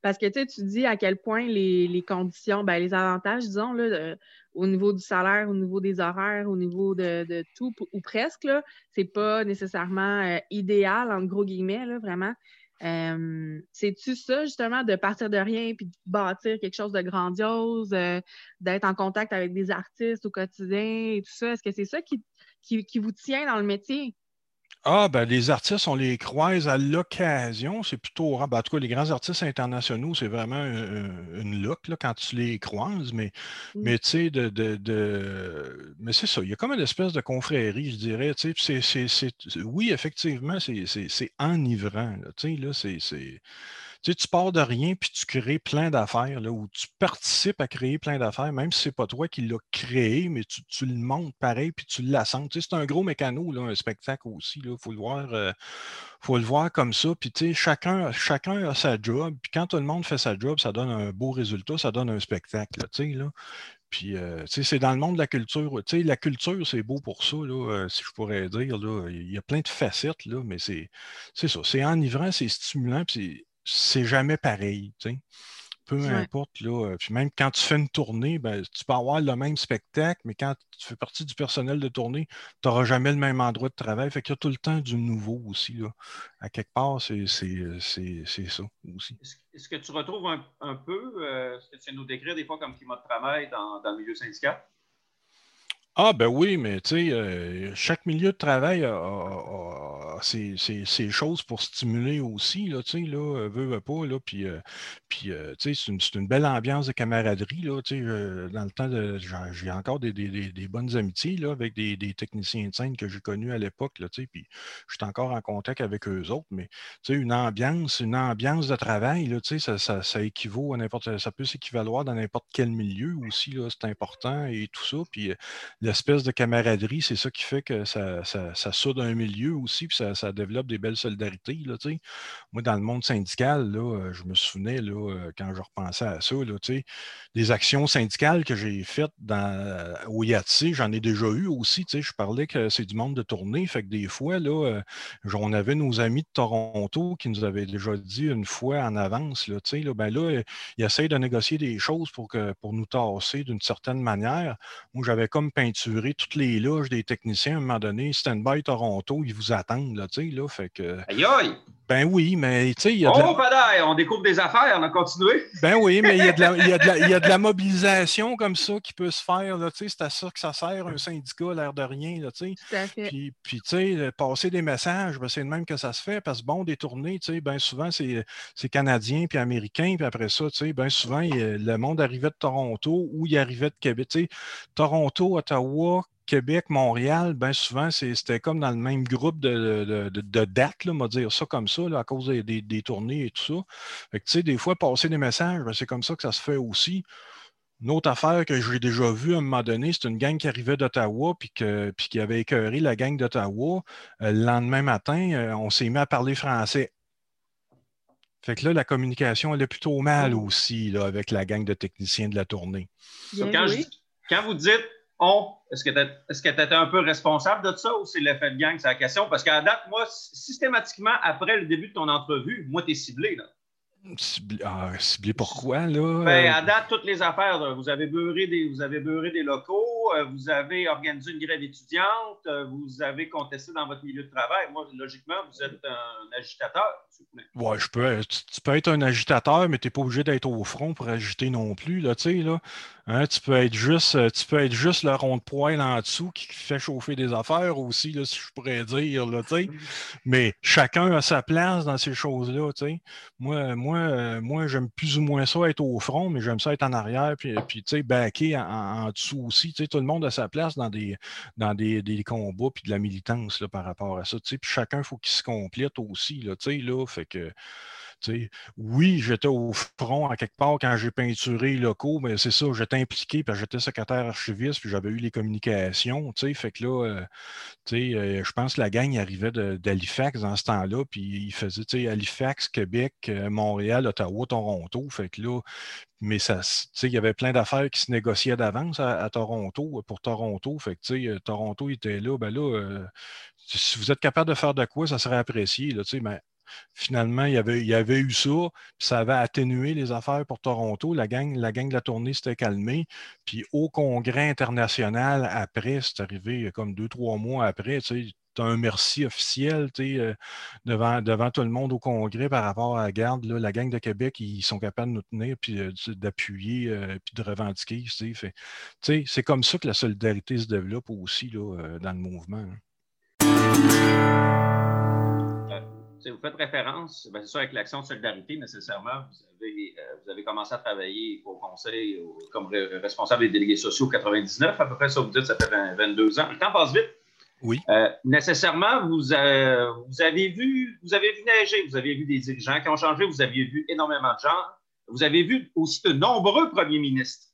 Parce que tu dis à quel point les, conditions, ben, les avantages, disons, là, au niveau du salaire, au niveau des horaires, au niveau de, tout, ou presque, c'est pas nécessairement euh, idéal, en gros guillemets, vraiment. Euh, c'est-tu ça, justement, de partir de rien puis de bâtir quelque chose de grandiose, euh, d'être en contact avec des artistes au quotidien et tout ça? Est-ce que c'est ça qui, vous tient dans le métier? Ah, ben les artistes, on les croise à l'occasion. C'est plutôt rare. Ben, en tout cas, les grands artistes internationaux, c'est vraiment une look là, quand tu les croises. Mais, mmh. mais tu sais, de, de, mais c'est ça. Il y a comme une espèce de confrérie, je dirais. Tu sais, oui, effectivement, c'est enivrant. Tu sais, là, c'est tu, sais, tu pars de rien puis tu crées plein d'affaires, ou tu participes à créer plein d'affaires, même si ce n'est pas toi qui l'as créé, mais tu, le montes pareil puis tu l'assentes. Tu c'est un gros mécano, là, un spectacle aussi. Il faut, le voir, euh, faut le voir comme ça. Puis tu sais, chacun, chacun a sa job. Puis quand tout le monde fait sa job, ça donne un beau résultat, ça donne un spectacle. Tu sais, là. Puis, euh, c'est dans le monde de la culture. Tu la culture, c'est beau pour ça, là, euh, si je pourrais dire. Là, il y a plein de facettes, là, mais c'est ça. C'est enivrant, c'est stimulant, puis c'est jamais pareil. Peu importe. Là, euh, puis même quand tu fais une tournée, ben, tu peux avoir le même spectacle, mais quand tu fais partie du personnel de tournée, tu n'auras jamais le même endroit de travail. Fait qu'il y a tout le temps du nouveau aussi. Là. À quelque part, c'est ça aussi. Est-ce que tu retrouves un, peu, euh, ce que tu sais nous décrire des fois comme climat de travail dans, dans le milieu syndical? Ah, ben oui, mais tu sais, euh, chaque milieu de travail a, ses, choses pour stimuler aussi, là, tu sais, là, euh, veut, veut pas, là, puis, euh, puis tu sais, c'est une, belle ambiance de camaraderie, là, tu sais, dans le temps j'ai encore des, bonnes amitiés, là, avec des, techniciens de scène que j'ai connus à l'époque, là, tu sais, puis je suis encore en contact avec eux autres, mais, tu sais, une ambiance, une ambiance de travail, là, tu sais, ça, ça, équivaut à n'importe, ça peut s'équivaloir dans n'importe quel milieu aussi, là, c'est important et tout ça, puis l'espèce de camaraderie, c'est ça qui fait que ça, ça, soude un milieu aussi, puis ça, développe des belles solidarités. Là, Moi, dans le monde syndical, là, euh, je me souvenais là, euh, quand je repensais à ça, là, des actions syndicales que j'ai faites dans, euh, au IATC, j'en ai déjà eu aussi. Je parlais que c'est du monde de tournée, fait que des fois, là, on avait nos amis de Toronto qui nous avaient déjà dit une fois en avance, là, là, ben là, ils essayent de négocier des choses pour, que, pour nous tasser d'une certaine manière. Moi, j'avais comme peinture toutes les loges des techniciens à un moment donné. Stand-by Toronto, ils vous attendent, là, tu sais, là, fait que... Aïe aïe! Ben oui, mais tu sais, il y a. Oh, la... on découvre des affaires, on a continué. Ben oui, mais il y, a de la, il, y a de la, il y a de la *laughs* mobilisation comme ça qui peut se faire. C'est à ça que ça sert un syndicat, l'air de rien. Là, Puis, puis tu sais, passer des messages, ben, c'est le même que ça se fait. Parce que bon, des tournées, ben souvent, c'est canadien puis américain. Puis après ça, ben souvent, le monde arrivait de Toronto ou il arrivait de Québec. sais, Toronto, Ottawa, Québec, Montréal, bien souvent, c'était comme dans le même groupe de, de, dates, là, on va dire ça comme ça, à cause des, tournées et tout ça. Fait que, tu sais, des fois, passer des messages, ben, c'est comme ça que ça se fait aussi. Une autre affaire que j'ai déjà vue à un moment donné, c'est une gang qui arrivait d'Ottawa puis, qui avait écœuré la gang d'Ottawa. Euh, le lendemain matin, euh, on s'est mis à parler français. Fait que là, la communication, elle est plutôt mal oh. aussi là, avec la gang de techniciens de la tournée. quand vous dites on, est-ce que tu étais un peu responsable de ça ou c'est l'effet de gang, c'est la question? Parce qu'à date, moi, systématiquement, après le début de ton entrevue, moi, tu es ciblé. Là. Ciblé, ah, ciblé pourquoi, là? Ben, à date, toutes les affaires, vous avez beurré des, vous avez beurré des locaux, euh, vous avez organisé une grève étudiante, euh, vous avez contesté dans votre milieu de travail. Moi, logiquement, vous êtes un agitateur. Ouais, je peux, tu, peux être un agitateur, mais tu n'es pas obligé d'être au front pour agiter non plus, là, tu sais, là. Hein, tu, peux être juste, euh, tu peux être juste le rond de poêle en dessous qui fait chauffer des affaires aussi, là, si je pourrais dire. Là, Mais chacun a sa place dans ces choses-là. Moi, moi, euh, moi j'aime plus ou moins ça être au front, mais j'aime ça être en arrière, puis, puis backer en, en, dessous aussi. Tout le monde a sa place dans des, dans des, des combats puis de la militance là, par rapport à ça. Puis chacun, il faut qu'il se complète aussi. Là, là, fait que oui, j'étais au front à quelque part quand j'ai peinturé les locaux, mais c'est ça, j'étais impliqué, puis j'étais secrétaire archiviste, puis j'avais eu les communications, fait que là, euh, euh, je pense que la gang arrivait d'Halifax dans ce temps-là, puis il faisait, Halifax, Québec, euh, Montréal, Ottawa, Toronto, fait que là, mais ça, il y avait plein d'affaires qui se négociaient d'avance à, Toronto, pour Toronto, fait que, Toronto était là, ben là, si vous êtes capable de faire de quoi, ça serait apprécié, là, mais finalement, il y avait, il avait eu ça, puis ça avait atténué les affaires pour Toronto. La gang, la gang de la tournée s'était calmée. Puis au congrès international, après, c'est arrivé comme deux, trois mois après, tu as un merci officiel euh, devant, devant tout le monde au Congrès par rapport à la garde. la gang de Québec, ils sont capables de nous tenir, puis euh, d'appuyer, euh, puis de revendiquer. C'est comme ça que la solidarité se développe aussi là, dans le mouvement. Hein vous faites référence, ben, c'est sûr, avec l'action de solidarité, nécessairement, vous avez, euh, vous avez commencé à travailler au Conseil comme responsable des délégués sociaux 99, à peu près ça, vous dites, ça fait 22 ans. Le temps passe vite. Oui. Euh, nécessairement, vous, euh, vous, avez vu, vous avez vu neiger, vous avez vu des dirigeants qui ont changé, vous avez vu énormément de gens. Vous avez vu aussi de nombreux premiers ministres,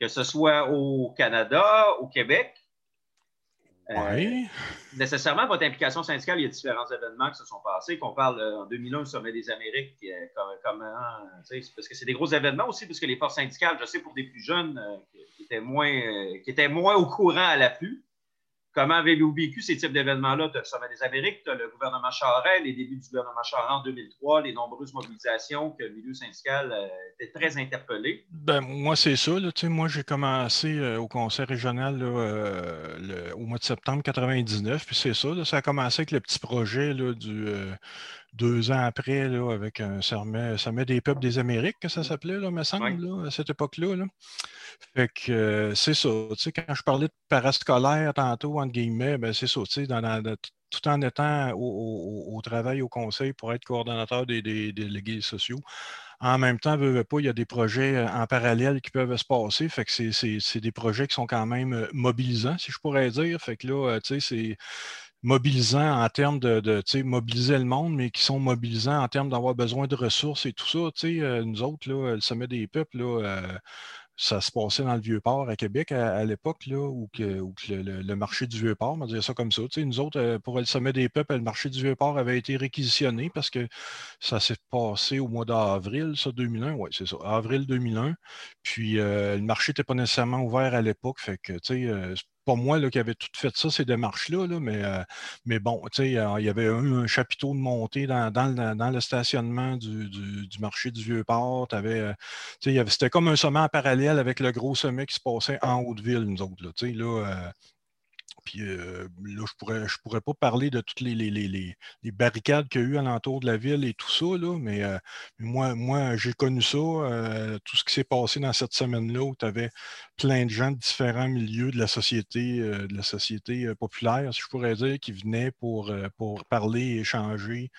que ce soit au Canada, au Québec, oui. Euh, nécessairement, votre implication syndicale, il y a différents événements qui se sont passés, qu'on parle euh, en 2001, le sommet des Amériques, euh, comme, parce que c'est des gros événements aussi, parce que les forces syndicales, je sais pour des plus jeunes qui, étaient moins, qui étaient moins au courant à l'afflux, Comment avez-vous vécu ces types d'événements-là? Tu as le Sommet des Amériques, le gouvernement Charest, les débuts du gouvernement Charest en 2003, les nombreuses mobilisations que le milieu syndical euh, était très interpellé. Ben, moi, c'est ça. Là, moi, j'ai commencé euh, au conseil régional euh, au mois de septembre 1999, puis c'est ça. ça a commencé avec le petit projet du deux ans après, là, avec un sommet, sommet des peuples des Amériques, que ça s'appelait, là, me semble, à cette époque-là. Là. Fait que euh, c'est ça. Tu sais, quand je parlais de parascolaire tantôt, entre guillemets, ben c'est ça. Tu sais, tout en étant au, travail au conseil pour être coordonnateur des, délégués sociaux. En même temps, pas, il y a des projets euh, en parallèle qui peuvent se passer. Fait que c'est des projets qui sont quand même euh, mobilisants, si je pourrais dire. Fait que là, tu sais, c'est mobilisants en termes de, de mobiliser le monde, mais qui sont mobilisants en termes d'avoir besoin de ressources et tout ça. Tu sais, nous autres, là, le sommet des peuples, là, ça se passait dans le Vieux-Port à Québec à, l'époque, où, que, le, marché du Vieux-Port, on va dire ça comme ça. nous autres, euh, pour le sommet des peuples, le marché du Vieux-Port avait été réquisitionné parce que ça s'est passé au mois d'avril, ça, 2001. Oui, c'est ça, avril 2001. Puis euh, le marché n'était pas nécessairement ouvert à l'époque. Fait que, tu sais, euh, pas moi qui avait tout fait ça, ces démarches-là, mais, euh, mais bon, il y avait eu un chapiteau de montée dans, dans, le, stationnement du, marché du Vieux-Port. Euh, c'était comme un sommet en parallèle avec le gros sommet qui se passait en Haute-Ville, nous autres. Euh, puis euh, là, je pourrais, je pourrais pas parler de toutes les, les, barricades qu'il y a eu alentour de la ville et tout ça, là, mais, euh, moi, moi j'ai connu ça, euh, tout ce qui s'est passé dans cette semaine-là où tu avais plein de gens de différents milieux de la société, de la société populaire, si je pourrais dire, qui venaient pour, pour parler échanger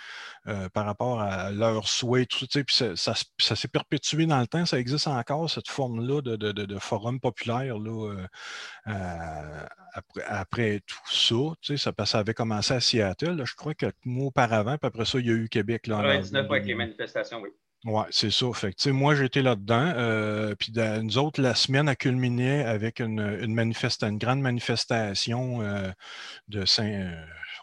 par rapport à leurs souhaits, ça. Puis ça, s'est perpétué dans le temps, ça existe encore, cette forme-là de, de, forum populaire là, après, tout ça, tu sais, ça, ça avait commencé à Seattle, je crois, quelques mois auparavant, puis après ça, il y a eu Québec. Là, 99 avec les manifestations, oui. Oui, c'est ça. Fait que, moi, j'étais là-dedans. Euh, puis nous autres, la semaine a culminé avec une, une, une grande manifestation euh, de Saint,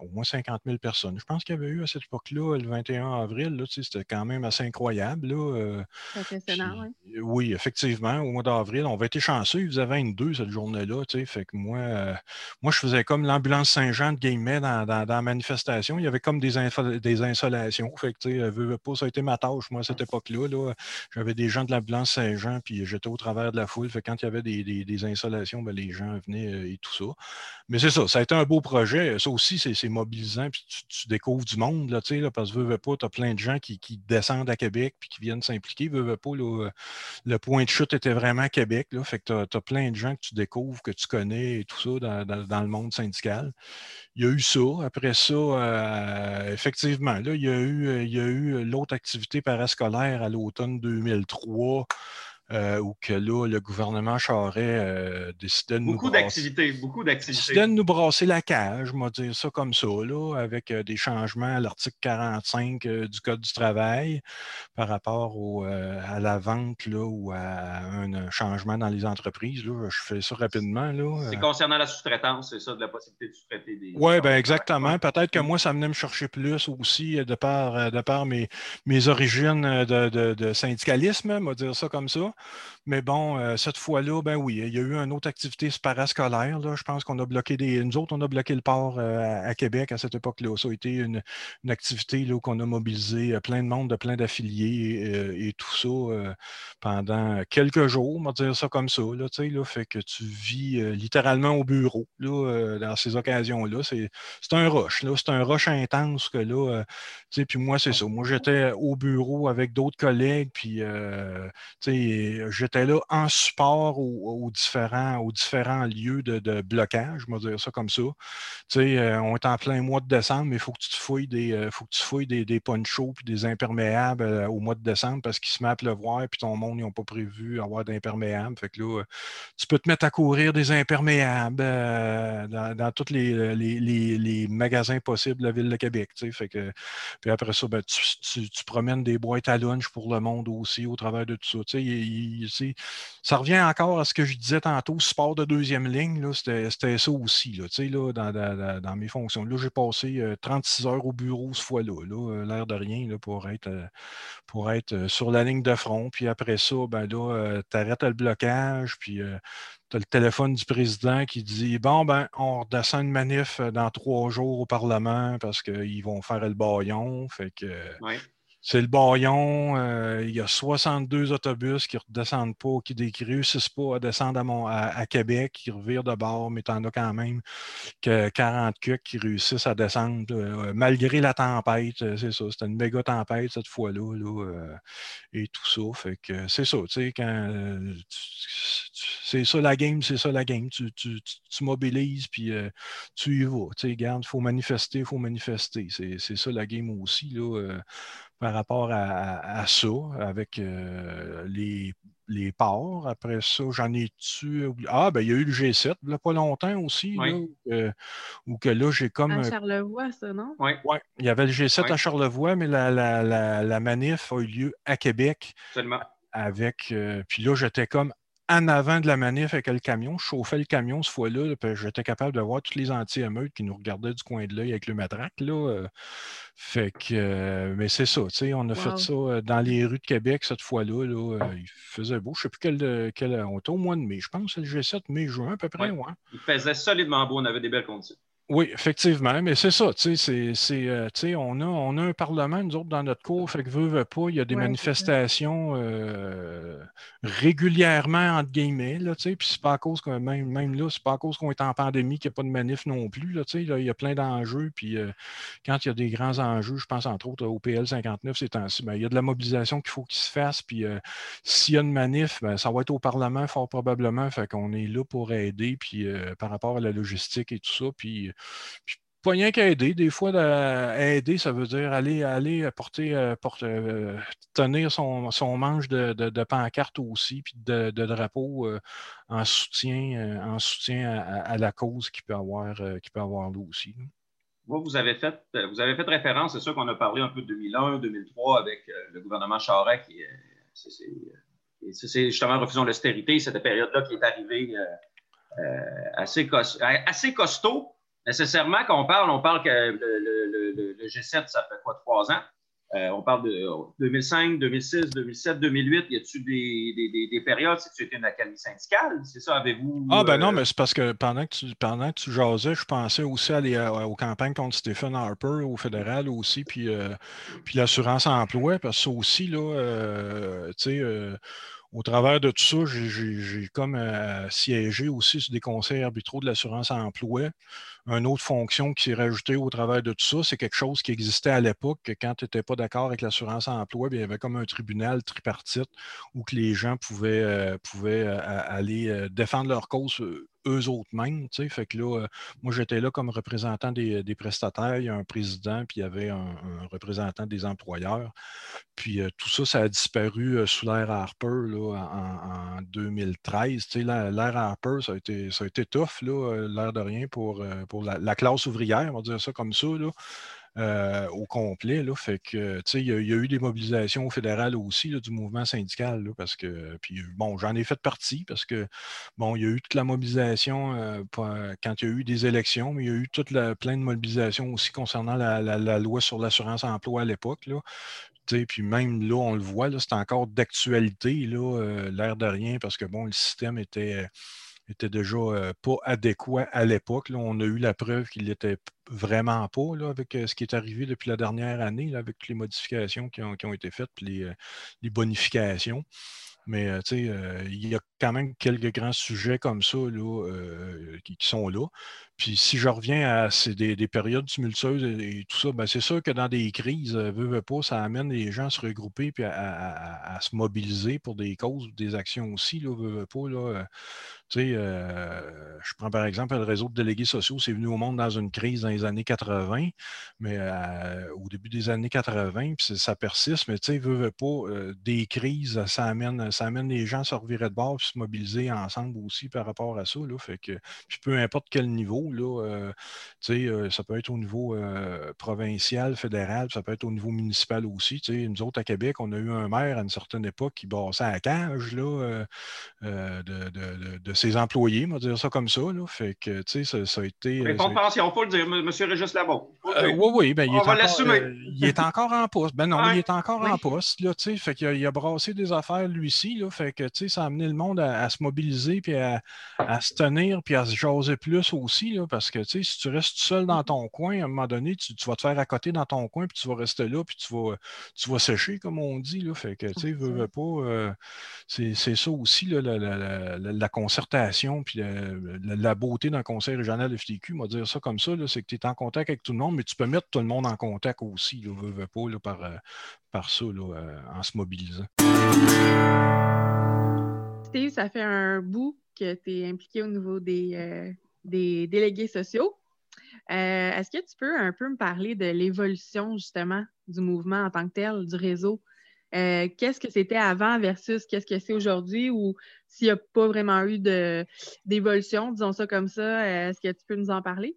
au moins 50 000 personnes. Je pense qu'il y avait eu à cette époque-là, le 21 avril, c'était quand même assez incroyable. Là, oui. effectivement, au mois d'avril, on va être chanceux, il faisait 22 cette journée-là. Fait que moi, moi, je faisais comme l'ambulance Saint-Jean de Guillemets dans, la manifestation. Il y avait comme des, des insolations. Fait que, pas, ça a été ma tâche, moi, à cette époque-là. -là, J'avais des gens de l'ambulance Saint-Jean, puis j'étais au travers de la foule. Fait quand il y avait des, insolations, ben, les gens venaient et tout ça. Mais c'est ça, ça a été un beau projet. Ça aussi, c'est mobilisant, puis tu, découvres du monde, là, parce que veux, pas, tu as plein de gens qui, descendent à Québec puis qui viennent s'impliquer. Veux, pas, le point de chute était vraiment Québec. Là, fait que tu as, plein de gens que tu découvres, que tu connais et tout ça dans, le monde syndical. Il y a eu ça. Après ça, euh, effectivement, là, il y a eu, il y a eu l'autre activité parascolaire à l'automne 2003. Euh, où que là, le gouvernement Charest euh, décidait de beaucoup nous d'activités, beaucoup d'activités. Décidait de nous brasser la cage, on va dire ça comme ça, là, avec euh, des changements à l'article 45 du Code du travail par rapport à la vente là, ou à un changement dans les entreprises. Là. Je fais ça rapidement. C'est concernant la sous-traitance, c'est ça, de la possibilité de sous-traiter des. Oui, bien exactement. Peut-être que moi, ça venait me chercher plus aussi de par, de par mes, mes origines de, de, de syndicalisme, on va dire ça comme ça. Mais bon, euh, cette fois-là, ben oui, il y a eu une autre activité parascolaire. Là. Je pense qu'on a bloqué des. Nous autres, on a bloqué le port euh, à, Québec à cette époque-là. Ça a été une, activité qu'on a mobilisé euh, plein de monde, de plein d'affiliés et, tout ça pendant quelques jours, on va dire ça comme ça. Là, là, fait que tu vis littéralement au bureau là, dans ces occasions-là. C'est un rush. C'est un rush intense que là. puis moi, c'est ça. Moi, j'étais au bureau avec d'autres collègues, puis j'étais là en support aux, différents, aux différents lieux de, blocage, je vais dire ça comme ça. Euh, on est en plein mois de décembre, mais il faut que tu te fouilles des, euh, faut que tu fouilles des, ponchos puis des imperméables euh, au mois de décembre parce qu'il se met à pleuvoir puis ton monde, ils n'ont pas prévu avoir d'imperméables. Fait que là, tu peux te mettre à courir des imperméables dans, tous les, magasins possibles de la Ville de Québec. Fait que, puis après ça, ben, tu, promènes des boîtes à lunch pour le monde aussi au travers de tout ça ça revient encore à ce que je disais tantôt, sport de deuxième ligne, c'était ça aussi là, dans, mes fonctions. Là, j'ai passé 36 euh, heures au bureau ce fois-là, euh, l'air de rien pour être, euh, sur la ligne de front. Puis après ça, ben là, tu arrêtes le blocage, puis tu as le téléphone du président qui dit Bon, ben, on redescend une manif dans trois jours au Parlement parce qu'ils vont faire le baillon. Fait que. C'est le baillon. Euh, il y a 62 autobus qui ne redescendent pas, qui ne réussissent pas à descendre à, Québec, qui revirent de bord, mais en as quand même que 40 cucs qui réussissent à descendre euh, malgré la tempête. Euh, c'est ça. C'était une méga tempête cette fois-là. et tout ça. C'est ça. Tu sais, quand c'est ça la game, c'est ça la game. Tu, mobilises puis tu y vas. Tu sais, garde, il faut manifester, il faut manifester. C'est ça la game aussi. Là, par rapport à, ça, avec euh, les, les ports. Après ça, j'en ai-tu Ah, ben il y a eu le G7, il n'y a pas longtemps aussi, oui. là, où, que là, j'ai comme. À Charlevoix, ça, non? Oui. Ouais, il y avait le G7 à Charlevoix, mais la, la, la, manif a eu lieu à Québec. Seulement. Avec. Euh, puis là, j'étais comme en avant de la manif avec le camion. Je chauffais le camion ce fois-là, puis j'étais capable de voir tous les anti-émeutes qui nous regardaient du coin de l'œil avec le matraque. Là. Euh. Fait que, euh, mais c'est ça, tu sais, on a fait ça euh, dans les rues de Québec cette fois-là. Là, il faisait beau. Je ne sais plus quel, quel. On était au mois de mai, je pense, le G7, mai-juin à peu près. Ouais. Il faisait solidement beau, on avait des belles conditions. Oui, effectivement, mais c'est ça, tu sais, c'est, euh, on, a, on a un Parlement, nous autres, dans notre cours, fait que veut, veut pas, il y a des manifestations euh, régulièrement, entre guillemets, là, tu sais, puis c'est pas à cause que, même, même là, c'est pas à cause qu'on est en pandémie qu'il n'y a pas de manif non plus, là, tu sais, il y a plein d'enjeux, puis euh, quand il y a des grands enjeux, je pense entre autres au PL 59 c'est temps-ci, ben, il y a de la mobilisation qu'il faut qu'il se fasse, puis s'il y a une manif, ben, ça va être au Parlement fort probablement, fait qu'on est là pour aider, puis par rapport à la logistique et tout ça, puis pas rien qu'à aider. Des fois, aider, ça veut dire aller, aller porter, euh, euh, tenir son, manche de, de, pancarte aussi, puis de, de drapeau euh, en soutien, en soutien à, la cause qui peut avoir, qui peut avoir là aussi. vous avez fait, vous avez fait référence, c'est sûr qu'on a parlé un peu de 2001, 2003 avec le gouvernement Charest qui c'est justement refusant l'austérité, cette période-là qui est arrivée assez, assez costaud. Nécessairement, quand on parle, on parle que le, G7, ça fait quoi, trois ans? Euh, on parle de 2005, 2006, 2007, 2008. Y a-t-il des, des, périodes, si tu étais une académie syndicale? C'est ça, avez-vous. Ah, ben non, euh, mais c'est parce que pendant que, tu, pendant que tu jasais, je pensais aussi aller aux campagnes contre Stephen Harper, au fédéral aussi, puis, euh, puis l'assurance emploi, parce que ça aussi, là, tu sais, au travers de tout ça, j'ai comme euh, siégé aussi sur des conseils arbitraux de l'assurance emploi. Une autre fonction qui s'est rajoutée au travers de tout ça, c'est quelque chose qui existait à l'époque, que quand tu n'étais pas d'accord avec l'assurance emploi, il y avait comme un tribunal tripartite où que les gens pouvaient, euh, euh, aller défendre leur cause eux autres mêmes. Fait que là, euh, moi, j'étais là comme représentant des, prestataires. Il y a un président, puis il y avait un, représentant des employeurs. Puis euh, tout ça, ça a disparu euh, sous l'ère Harper en, 2013. L'ère Harper, ça a été, ça a été tough, l'air de rien, pour, pour la, la, classe ouvrière, on va dire ça comme ça. Là. Euh, au complet. Là, fait que, il y, a eu des mobilisations fédérales aussi du mouvement syndical, parce que, puis bon, j'en ai fait partie parce que, bon, il y a eu toute la mobilisation euh, quand il y a eu des élections, mais il y a eu toute la, plein de mobilisations aussi concernant la, loi sur l'assurance emploi à l'époque. Puis même là, on le voit, c'est encore d'actualité, euh, l'air de rien, parce que bon, le système était était déjà pas adéquat à l'époque. On a eu la preuve qu'il n'était vraiment pas là, avec ce qui est arrivé depuis la dernière année, avec les modifications qui ont, été faites, les, bonifications. Mais il y a quand même quelques grands sujets comme ça là, qui, sont là. Puis si je reviens à des, périodes tumultueuses et, tout ça, ben, c'est sûr que dans des crises, veut, pas, ça amène les gens à se regrouper puis à, se mobiliser pour des causes, des actions aussi, là, veut, pas. Là, sais, euh, je prends par exemple le réseau de délégués sociaux, c'est venu au monde dans une crise dans les années 80, mais euh, au début des années 80, puis ça persiste, mais tu sais, veut, veut pas, euh, des crises, ça amène, ça amène les gens à se revirer de bord puis se mobiliser ensemble aussi par rapport à ça. Là, fait que, puis peu importe quel niveau, là, tu sais, ça peut être au niveau provincial, fédéral, ça peut être au niveau municipal aussi. Tu sais, nous autres à Québec, on a eu un maire à une certaine époque qui bossait à la cage là, de, de, de ses employés, on va dire ça comme ça. Là. Fait que, tu sais, ça, a été. Euh, pension, il faut le dire, M. Régis Labon. Euh, oui, oui, ben, il, est encore, euh, il est encore en poste. Ben non, il est encore en poste, là, tu sais. Fait qu'il a, il a brassé des affaires, lui-ci, là. Fait que, tu sais, ça a amené le monde à, se mobiliser, puis à, se tenir, puis à se jaser plus aussi, là. Parce que, si tu restes seul dans ton coin, à un moment donné, tu, vas te faire à côté dans ton coin, puis tu vas rester là, puis tu vas, tu vas sécher, comme on dit, là. Fait que, tu veux, veux pas. c'est ça aussi, là, la, la, la concertation puis la, beauté d'un conseil régional FTQ, on va dire ça comme ça, c'est que tu es en contact avec tout le monde, mais tu peux mettre tout le monde en contact aussi, là, pas, par, euh, par ça, euh, en se mobilisant. Steve, ça fait un bout que tu es impliqué au niveau des, euh, des délégués sociaux. Est-ce que tu peux un peu me parler de l'évolution justement du mouvement en tant que tel, du réseau? Euh, qu'est-ce que c'était avant versus qu'est-ce que c'est aujourd'hui ou s'il n'y a pas vraiment eu d'évolution, disons ça comme ça, euh, est-ce que tu peux nous en parler?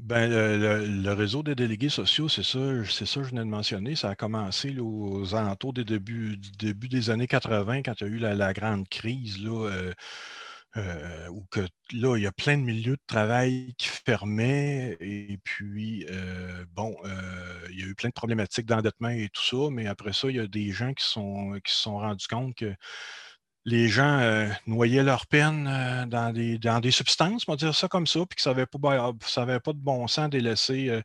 Ben, le, réseau des délégués sociaux, c'est ça, c'est ça que je venais de mentionner. Ça a commencé aux alentours des débuts, du début des années 80, quand il y a eu la, grande crise. Là, euh, euh, où que là, il y a plein de milieux de travail qui fermaient. Et puis, euh, bon, euh, il y a eu plein de problématiques d'endettement et tout ça, mais après ça, il y a des gens qui, sont, qui se sont rendus compte que les gens noyaient leur peine dans, des, dans des substances, on va dire ça comme ça, puis que ça n'avait pas, de bon sens de laisser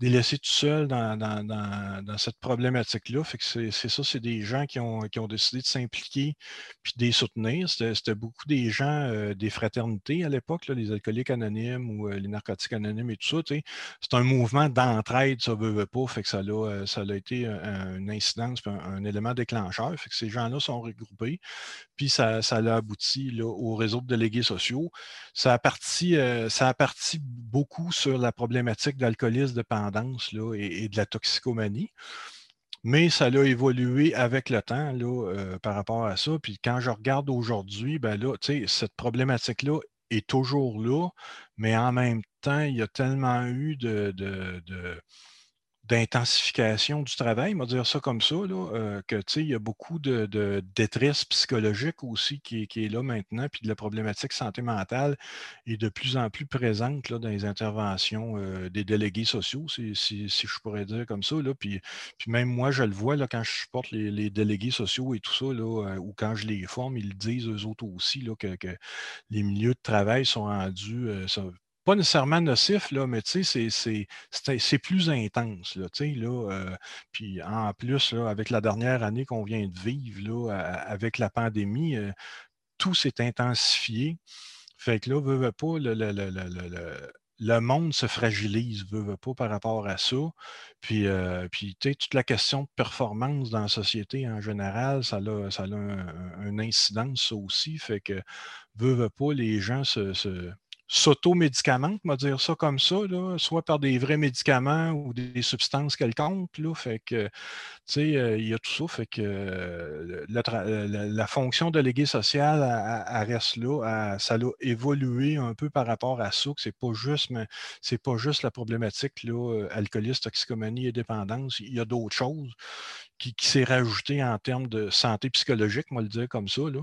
les laisser tout seuls dans, cette problématique-là. C'est ça, c'est des gens qui ont, qui ont décidé de s'impliquer puis de les soutenir. C'était beaucoup des gens euh, des fraternités à l'époque, les alcooliques anonymes ou euh, les narcotiques anonymes et tout ça. C'est un mouvement d'entraide, ça veut, veut pas. Fait que ça a, euh, ça a été une incidence, un, élément déclencheur. Fait que ces gens-là sont regroupés. Puis ça, ça a abouti là, au réseau de délégués sociaux. Ça a parti, ça a parti beaucoup sur la problématique d'alcoolisme et, de la toxicomanie. Mais ça a évolué avec le temps là, euh, par rapport à ça. Puis quand je regarde aujourd'hui, ben là, cette problématique-là est toujours là, mais en même temps, il y a tellement eu de, d'intensification du travail, on va dire ça comme ça, là, euh, que il y a beaucoup de, détresse psychologique aussi qui est, là maintenant, puis de la problématique santé mentale est de plus en plus présente là, dans les interventions euh, des délégués sociaux, si, je pourrais dire comme ça. Là, puis, puis même moi, je le vois là, quand je supporte les, délégués sociaux et tout ça, là, euh, ou quand je les forme, ils le disent eux autres aussi, là, que, les milieux de travail sont rendus, pas nécessairement nocif, là, mais c'est plus intense. Là, là, euh, puis en plus, là, avec la dernière année qu'on vient de vivre, là, avec la pandémie, euh, tout s'est intensifié. Fait que là, veut, pas, le, le, monde se fragilise, veut, pas par rapport à ça. Puis, euh, toute la question de performance dans la société en général, ça a, ça a un, incidence, ça aussi. Fait que, veut pas, les gens se s'auto-médicamentent, on va dire ça comme ça, soit par des vrais médicaments ou des substances quelconques. Là, fait que, euh, il y a tout ça. Fait que euh, la, fonction déléguée sociale, elle, reste là. ça a évolué un peu par rapport à ça, que c'est pas juste, mais c'est pas juste la problématique là, euh, alcoolisme, toxicomanie et dépendance. Il y a d'autres choses qui, s'est rajouté en termes de santé psychologique, on va le dire comme ça. Là.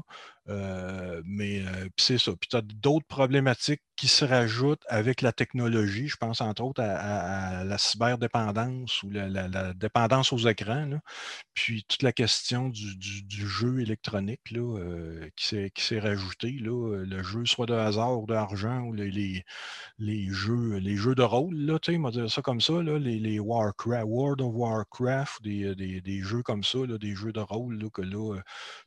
Euh, mais euh, c'est ça. Puis tu as d'autres problématiques qui se rajoutent avec la technologie. Je pense entre autres à, la cyberdépendance ou la, dépendance aux écrans. Puis toute la question du, jeu électronique là, euh, qui s'est rajoutée. le jeu soit de hasard ou d'argent ou les, jeux, les jeux de rôle, là, on va dire ça comme ça, les, Warcraft, World of Warcraft, des, des, jeux comme ça, des jeux de rôle que là,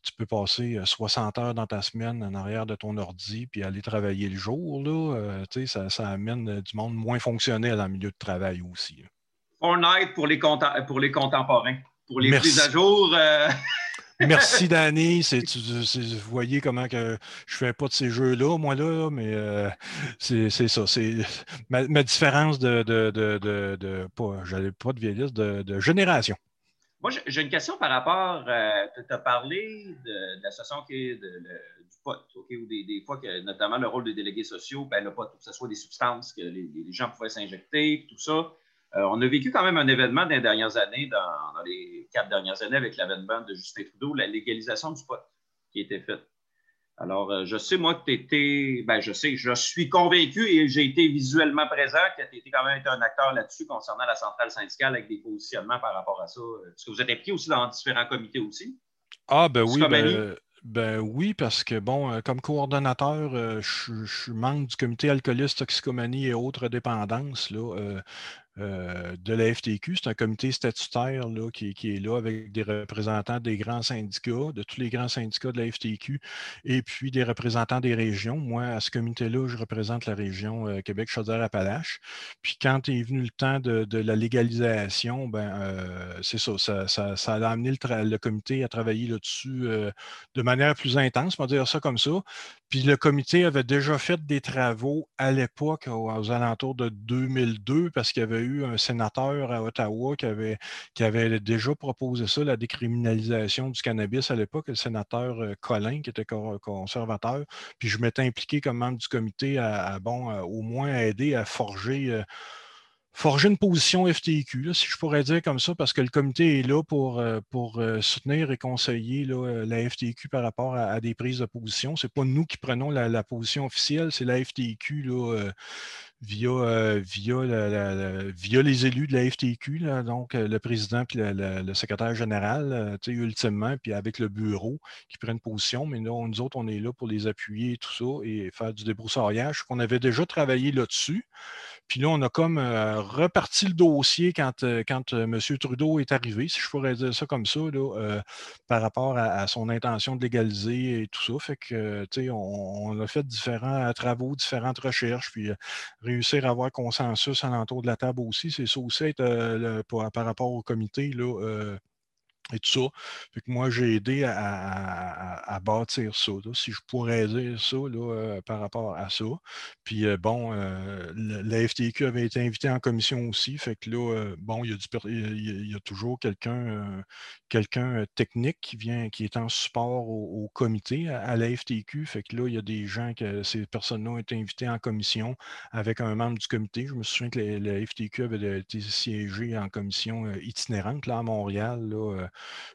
tu peux passer 60 heures dans ta semaine en arrière de ton ordi, puis aller travailler le jour, là, euh, ça, ça, amène euh, du monde moins fonctionnel en milieu de travail aussi. Fortnite pour les, pour les contemporains. Pour les plus à jour. Euh, *laughs* Merci, *laughs* Danny. vous voyez comment que je fais pas de ces jeux-là, moi, là, mais c'est ça. C'est ma, différence de, de, de, de, pas, pas de vieillesse, de génération. Moi, j'ai une question par rapport, euh, tu as parlé de, l'association qui du pot, ou des, fois que notamment le rôle des délégués sociaux, ben, le pot, que ce soit des substances que les, gens pouvaient s'injecter, tout ça. Euh, on a vécu quand même un événement dans les dernières années, dans, les quatre dernières années, avec l'avènement de Justin Trudeau, la légalisation du pot qui a été faite. Alors, euh, je sais, moi, que tu étais, ben, je sais, je suis convaincu et j'ai été visuellement présent que tu étais quand même un acteur là-dessus concernant la centrale syndicale avec des positionnements par rapport à ça. Est-ce que vous êtes impliqué aussi dans différents comités aussi? Ah, ben oui. Ben, ben, oui, parce que, bon, euh, comme coordonnateur, euh, je, suis membre du comité alcooliste, toxicomanie et autres dépendances. Là, euh, de la FTQ. C'est un comité statutaire qui, est là avec des représentants des grands syndicats, de tous les grands syndicats de la FTQ, et puis des représentants des régions. Moi, à ce comité-là, je représente la région euh, Québec-Chaudière-Appalaches. Puis quand est venu le temps de, la légalisation, ben, euh, c'est ça, ça, a amené le, comité à travailler là-dessus de manière plus intense, on va dire ça comme ça. Puis le comité avait déjà fait des travaux à l'époque, aux, alentours de 2002, parce qu'il y avait eu un sénateur à Ottawa qui avait, qui avait déjà proposé ça, la décriminalisation du cannabis à l'époque, le sénateur euh, Colin, qui était conservateur. Puis je m'étais impliqué comme membre du comité à, bon, au moins aider à forger euh, forger une position FTQ, si je pourrais dire comme ça, parce que le comité est là pour, euh, pour soutenir et conseiller la FTQ par rapport à, des prises de position. Ce n'est pas nous qui prenons la, position officielle, c'est la FTQ là, via, via, via les élus de la FTQ, donc le président et le secrétaire général, ultimement, puis avec le bureau qui prennent position. Mais nous, nous autres, on est là pour les appuyer et tout ça et faire du débroussaillage. On avait déjà travaillé là-dessus. Puis là, on a comme euh, reparti le dossier quand, euh, quand euh, M. Trudeau est arrivé, si je pourrais dire ça comme ça, par rapport à, son intention de légaliser et tout ça. Fait que, tu sais, on, a fait différents travaux, différentes recherches, puis réussir à avoir consensus alentour de la table aussi. C'est ça aussi être, par rapport au comité, là, et tout ça. Fait que moi, j'ai aidé à, bâtir ça, si je pourrais dire ça là, euh, par rapport à ça. Puis euh, bon, euh, la FTQ avait été invitée en commission aussi. Fait que là, bon, il y, a y a, toujours quelqu'un technique qui vient, qui est en support au, comité à, la FTQ. Fait que là, il y a des gens que ces personnes-là ont été invitées en commission avec un membre du comité. Je me souviens que la, FTQ avait été siégée en commission itinérante là, à Montréal. Là,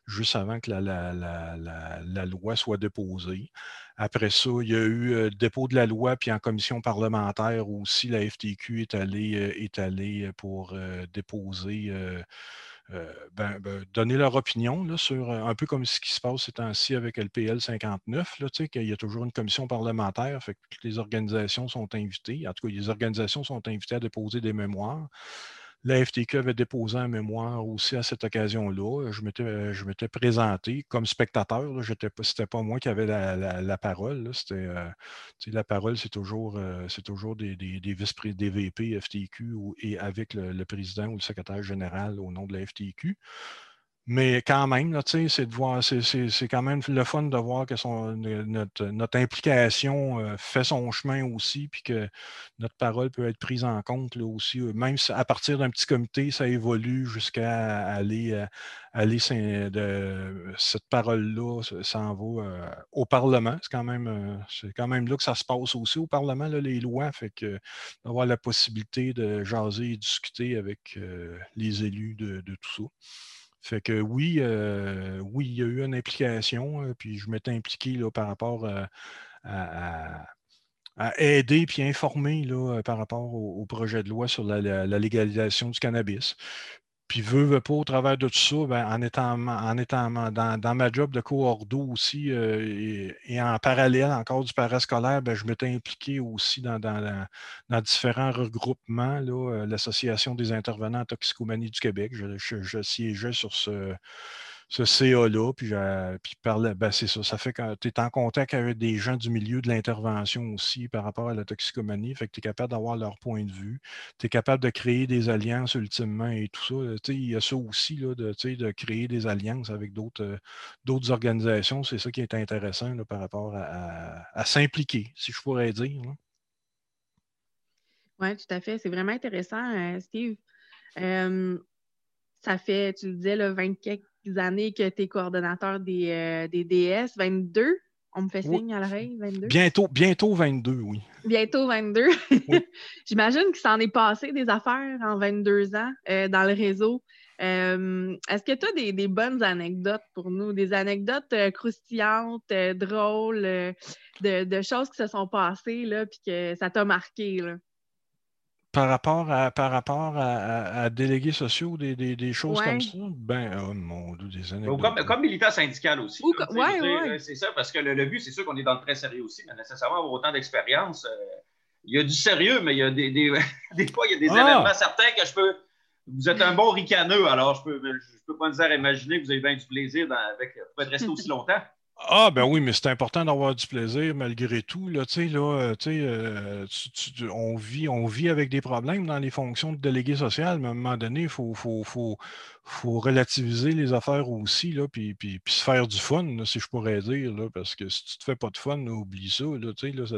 juste avant que la, loi soit déposée. Après ça, il y a eu euh, dépôt de la loi, puis en commission parlementaire aussi, la FTQ est allée, euh, est allée pour euh, déposer, ben, ben, donner leur opinion sur un peu comme ce qui se passe ces temps-ci avec LPL 59, là, qu'il y a toujours une commission parlementaire, fait que toutes les organisations sont invitées. En tout cas, les organisations sont invitées à déposer des mémoires. La FTQ avait déposé un mémoire aussi à cette occasion-là. Je m'étais présenté comme spectateur. Ce n'était pas moi qui avais la, parole. C'était, euh, la parole, c'est toujours, euh, toujours des, des, des, vice des VP FTQ et avec le, président ou le secrétaire général au nom de la FTQ. Mais quand même, c'est de voir, c'est quand même le fun de voir que son, notre, implication euh, fait son chemin aussi, puis que notre parole peut être prise en compte là, aussi. Euh, même à partir d'un petit comité, ça évolue jusqu'à aller, euh, aller de, cette parole-là s'en va au Parlement. C'est quand même c'est quand même là que ça se passe aussi au Parlement, les lois, fait que d'avoir la possibilité de jaser et discuter avec les élus de tout ça. Fait que oui, euh, oui, il y a eu une implication, euh, puis je m'étais impliqué là, par rapport euh, à, aider puis informer par rapport au, projet de loi sur la, légalisation du cannabis. Puis, veux, veux pas, au travers de tout ça, ben, en étant, en étant dans, ma job de co-ordo aussi euh, et, en parallèle encore du parascolaire, ben, je m'étais impliqué aussi dans, dans, différents regroupements, euh, l'Association des intervenants en toxicomanie du Québec. je siégeais sur ce, ce CA-là, puis, puis ben, c'est ça, ça fait que tu es en contact avec des gens du milieu de l'intervention aussi par rapport à la toxicomanie, fait que tu es capable d'avoir leur point de vue, tu es capable de créer des alliances ultimement et tout ça. Il y a ça aussi, là, de, de créer des alliances avec d'autres euh, organisations, c'est ça qui est intéressant par rapport à, s'impliquer, si je pourrais dire. Oui, tout à fait. C'est vraiment intéressant, euh, Steve. ça fait, tu le disais, là, 24 années que tu es coordonnateur des, euh, des, DS, 22. On me fait signe à l'oreille, 22. Bientôt, bientôt 22, oui. Bientôt 22. *laughs* J'imagine que ça en est passé des affaires en 22 ans euh, dans le réseau. Euh, est-ce que tu as des, bonnes anecdotes pour nous, des anecdotes croustillantes, drôles, de, de, choses qui se sont passées, là, puis que ça t'a marqué? Là? Par rapport à par rapport à, délégués sociaux, des, des, choses comme ça, ben, oh mon Dieu, des années. Comme, comme, militant syndical aussi. Oui, C'est ça, parce que le, but, c'est sûr qu'on est dans le très sérieux aussi, mais nécessairement avoir autant d'expérience. Euh, il y a du sérieux, mais il y a des, des, *laughs* des fois, il y a des ah! événements certains que je peux. Vous êtes un bon ricaneux, alors je peux, je peux pas me dire imaginer que vous avez bien du plaisir dans, avec, pour être resté aussi longtemps. Ah, ben oui, mais c'est important d'avoir du plaisir malgré tout. Là, là, euh, on, vit, on vit avec des problèmes dans les fonctions de délégué social, mais à un moment donné, il faut, faut, faut, faut, relativiser les affaires aussi, là, puis, puis, puis se faire du fun, si je pourrais dire, là, parce que si tu te fais pas de fun, oublie ça, là, là, ça,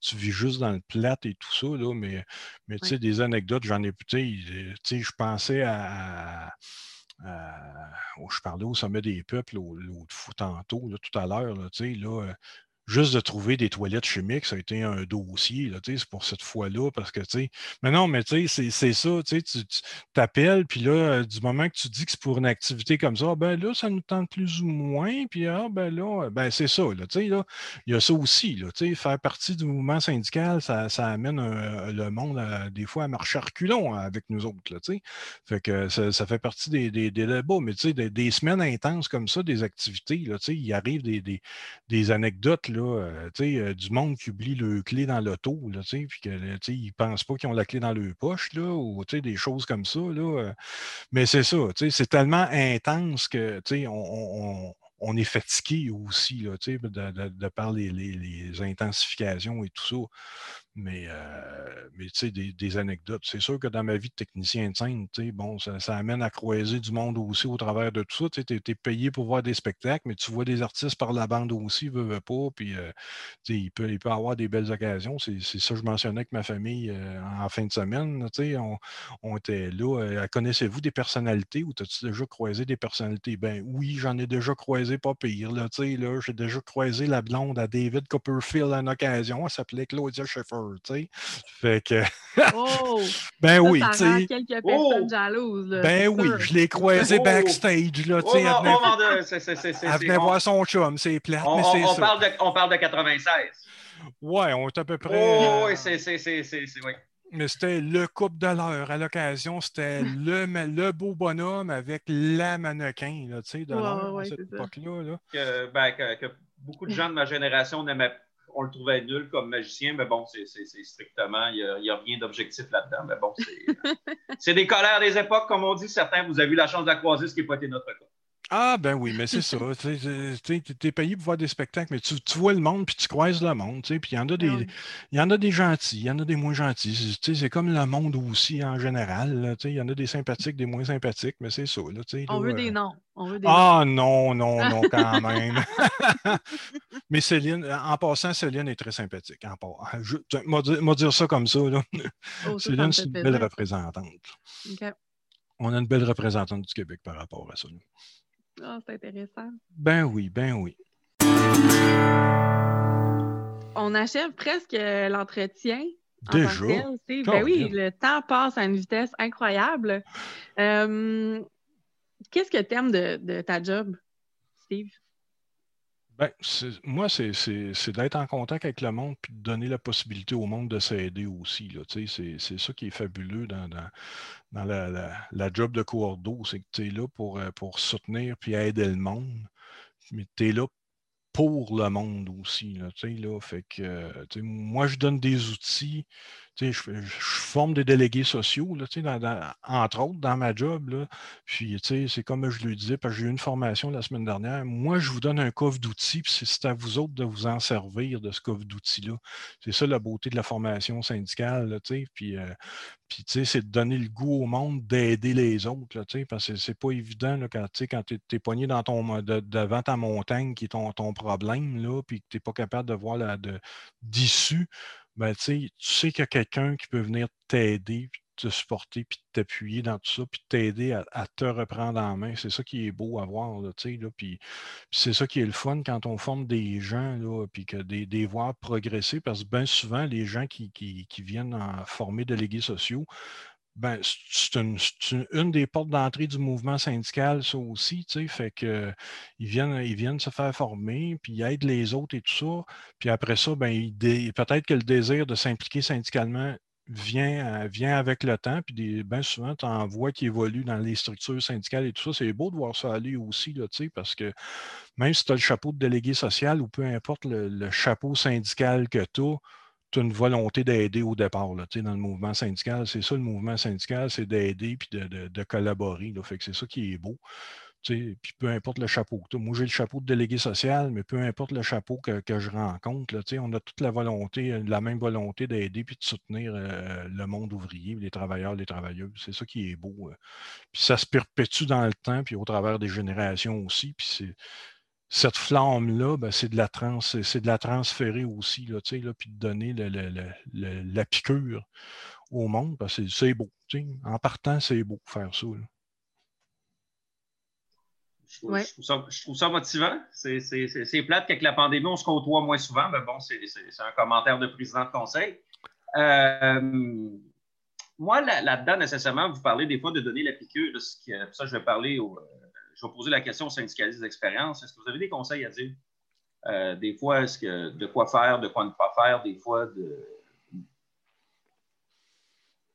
tu vis juste dans le plat et tout ça, là, mais, mais sais des anecdotes, j'en ai, sais, je pensais à euh, je parlais au sommet des peuples l'autre fois tantôt, là, tout à l'heure, là, là, juste de trouver des toilettes chimiques, ça a été un dossier, c'est pour cette fois-là, parce que, tu mais non, mais tu sais, c'est ça, tu t'appelles, puis là, du moment que tu dis que c'est pour une activité comme ça, ben là, ça nous tente plus ou moins, puis ah, ben là, ben c'est ça, là, tu sais, là, il y a ça aussi, là, tu sais, faire partie du mouvement syndical, ça, ça amène le monde, des fois, à marcher reculons avec nous autres, là, tu sais, fait que ça, fait partie des, des, débats, mais tu sais, des, semaines intenses comme ça, des activités, là, tu sais, il arrive des, des anecdotes, là, euh, du monde qui oublie le clé dans l'auto, puis qu'ils ne pensent pas qu'ils ont la clé dans leur poche, là, ou des choses comme ça. Là, mais c'est ça, c'est tellement intense que on, on, est fatigué aussi là, de, de, de les, les, intensifications et tout ça. Mais, euh, mais tu sais, des, anecdotes. C'est sûr que dans ma vie de technicien de scène, tu sais, bon, ça, amène à croiser du monde aussi au travers de tout ça. Tu es, payé pour voir des spectacles, mais tu vois des artistes par la bande aussi, veut pas. Puis, euh, tu sais, il peut, il peut avoir des belles occasions. C'est ça que je mentionnais avec ma famille euh, en fin de semaine. Tu sais, on, était là. Connaissez-vous des personnalités ou as-tu déjà croisé des personnalités? Ben oui, j'en ai déjà croisé pas pire. Là, tu sais, là, j'ai déjà croisé la blonde à David Copperfield une occasion. Elle s'appelait Claudia Schiffer tu sais. Fait que. oh! *laughs* Ben oui, tu sais. quelques personnes oh! jalouses. ben oui, je l'ai croisé oh! backstage, là, tu sais. elle venait, voir son chum, c'est plate, on, mais c'est on, parle de, on parle de 96. Ouais, on est à peu près. Oh, oui, c'est. Oui. Mais c'était le couple de l'heure. À l'occasion, c'était *laughs* le, le beau bonhomme avec la mannequin, là, tu sais, de l'heure, à cette époque-là. Là. Que, ben, que, que, beaucoup de *laughs* gens de ma génération n'aimaient on le trouvait nul comme magicien, mais bon, c'est strictement, il n'y a, rien d'objectif là-dedans. Mais bon, *laughs* c'est des colères des époques, comme on dit. Certains, vous avez eu la chance de la croiser, ce qui n'a pas été notre cas. Ah, ben oui, mais c'est ça. *laughs* Tu es payé pour voir des spectacles, mais tu, vois le monde, puis tu croises le monde. Puis il y, en a des, ah il y en a des gentils, il y en a des moins gentils. C'est comme le monde aussi en général. Il y en a des sympathiques, des moins sympathiques, mais c'est ça. Là, on, veut des euh, noms. On veut des ah, non, non, non, *laughs* quand même. *laughs* mais Céline, en passant, Céline est très sympathique. En je, moi, dire ça comme ça. Là. Oh, Céline, c'est une belle représentante. On a une belle représentante du Québec par rapport à ça. Ah, c'est intéressant. Ben oui, ben oui. On achève presque l'entretien. Déjà? ben oui, le temps passe à une vitesse incroyable. Euh, qu'est-ce que tu aimes de, ta job, Steve? Ben, moi, c'est d'être en contact avec le monde puis de donner la possibilité au monde de s'aider aussi. C'est ça qui est fabuleux dans, dans, la, job de coordo, c'est que tu es là pour, euh, pour soutenir puis aider le monde, mais tu es là pour le monde aussi. Là, là, fait que, moi, je donne des outils je, forme des délégués sociaux, là, entre autres, dans ma job. Là. Puis, c'est comme je le disais, parce que j'ai eu une formation la semaine dernière. Moi, je vous donne un coffre d'outils, puis c'est à vous autres de vous en servir de ce coffre d'outils-là. C'est ça la beauté de la formation syndicale. Là, puis, euh, c'est de donner le goût au monde d'aider les autres. Là, parce que c'est pas évident quand, tu es, poigné dans ton, devant ta montagne qui est ton, ton problème, là, puis que tu n'es pas capable de voir d'issue ben, tu sais qu'il y a quelqu'un qui peut venir t'aider, te supporter, puis t'appuyer dans tout ça, puis t'aider à, te reprendre en main. C'est ça qui est beau à voir, là, là, puis, c'est ça qui est le fun quand on forme des gens, là, puis que des, des voir progresser, parce que bien souvent, les gens qui, qui, qui viennent en former délégués sociaux, ben, c'est une, des portes d'entrée du mouvement syndical, ça aussi, tu sais, fait que ils viennent, ils viennent se faire former, puis ils aident les autres et tout ça. Puis après ça, ben, peut-être que le désir de s'impliquer syndicalement vient, vient avec le temps, puis bien souvent, tu en vois qui évoluent dans les structures syndicales et tout ça. C'est beau de voir ça aller aussi, là, parce que même si tu as le chapeau de délégué social ou peu importe le, le chapeau syndical que tu as, une volonté d'aider au départ là, dans le mouvement syndical. C'est ça le mouvement syndical, c'est d'aider puis de, collaborer. Fait que c'est ça qui est beau. Puis peu importe le chapeau. Moi, j'ai le chapeau de délégué social, mais peu importe le chapeau que, je rencontre, là, on a toute la volonté, la même volonté d'aider puis de soutenir euh, le monde ouvrier, les travailleurs, les travailleuses. C'est ça qui est beau. Euh. Puis ça se perpétue dans le temps, puis au travers des générations aussi. Puis cette flamme-là, ben, c'est de la trans, c'est de la transférer aussi, là, là, puis de donner la piqûre au monde, parce que c'est beau. En partant, c'est beau faire ça. Je trouve, ça, motivant. C'est plate qu'avec la pandémie, on se côtoie moins souvent, mais bon, c'est un commentaire de président de conseil. Euh, moi, là-dedans, nécessairement, vous parlez des fois de donner la piqûre. ça, je vais parler au, je vais poser la question aux syndicalistes d'expérience. Est-ce que vous avez des conseils à dire? Euh, des fois, est-ce que de quoi faire, de quoi ne pas faire, des fois de.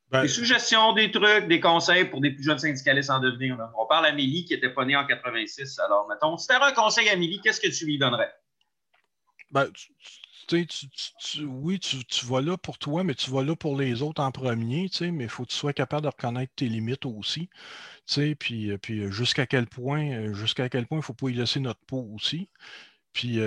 Ben, des suggestions, des trucs, des conseils pour des plus jeunes syndicalistes en devenir. On parle à Amélie qui n'était pas née en 86. Alors, mettons, si tu avais un conseil à Amélie, qu'est-ce que tu lui donnerais? Ben, tu, oui, tu, vas là pour toi, mais tu vas là pour les autres en premier, mais il faut que tu sois capable de reconnaître tes limites aussi. Puis, euh, puis euh, jusqu'à quel point, euh, jusqu'à quel point il ne faut pas y laisser notre peau aussi. Puis,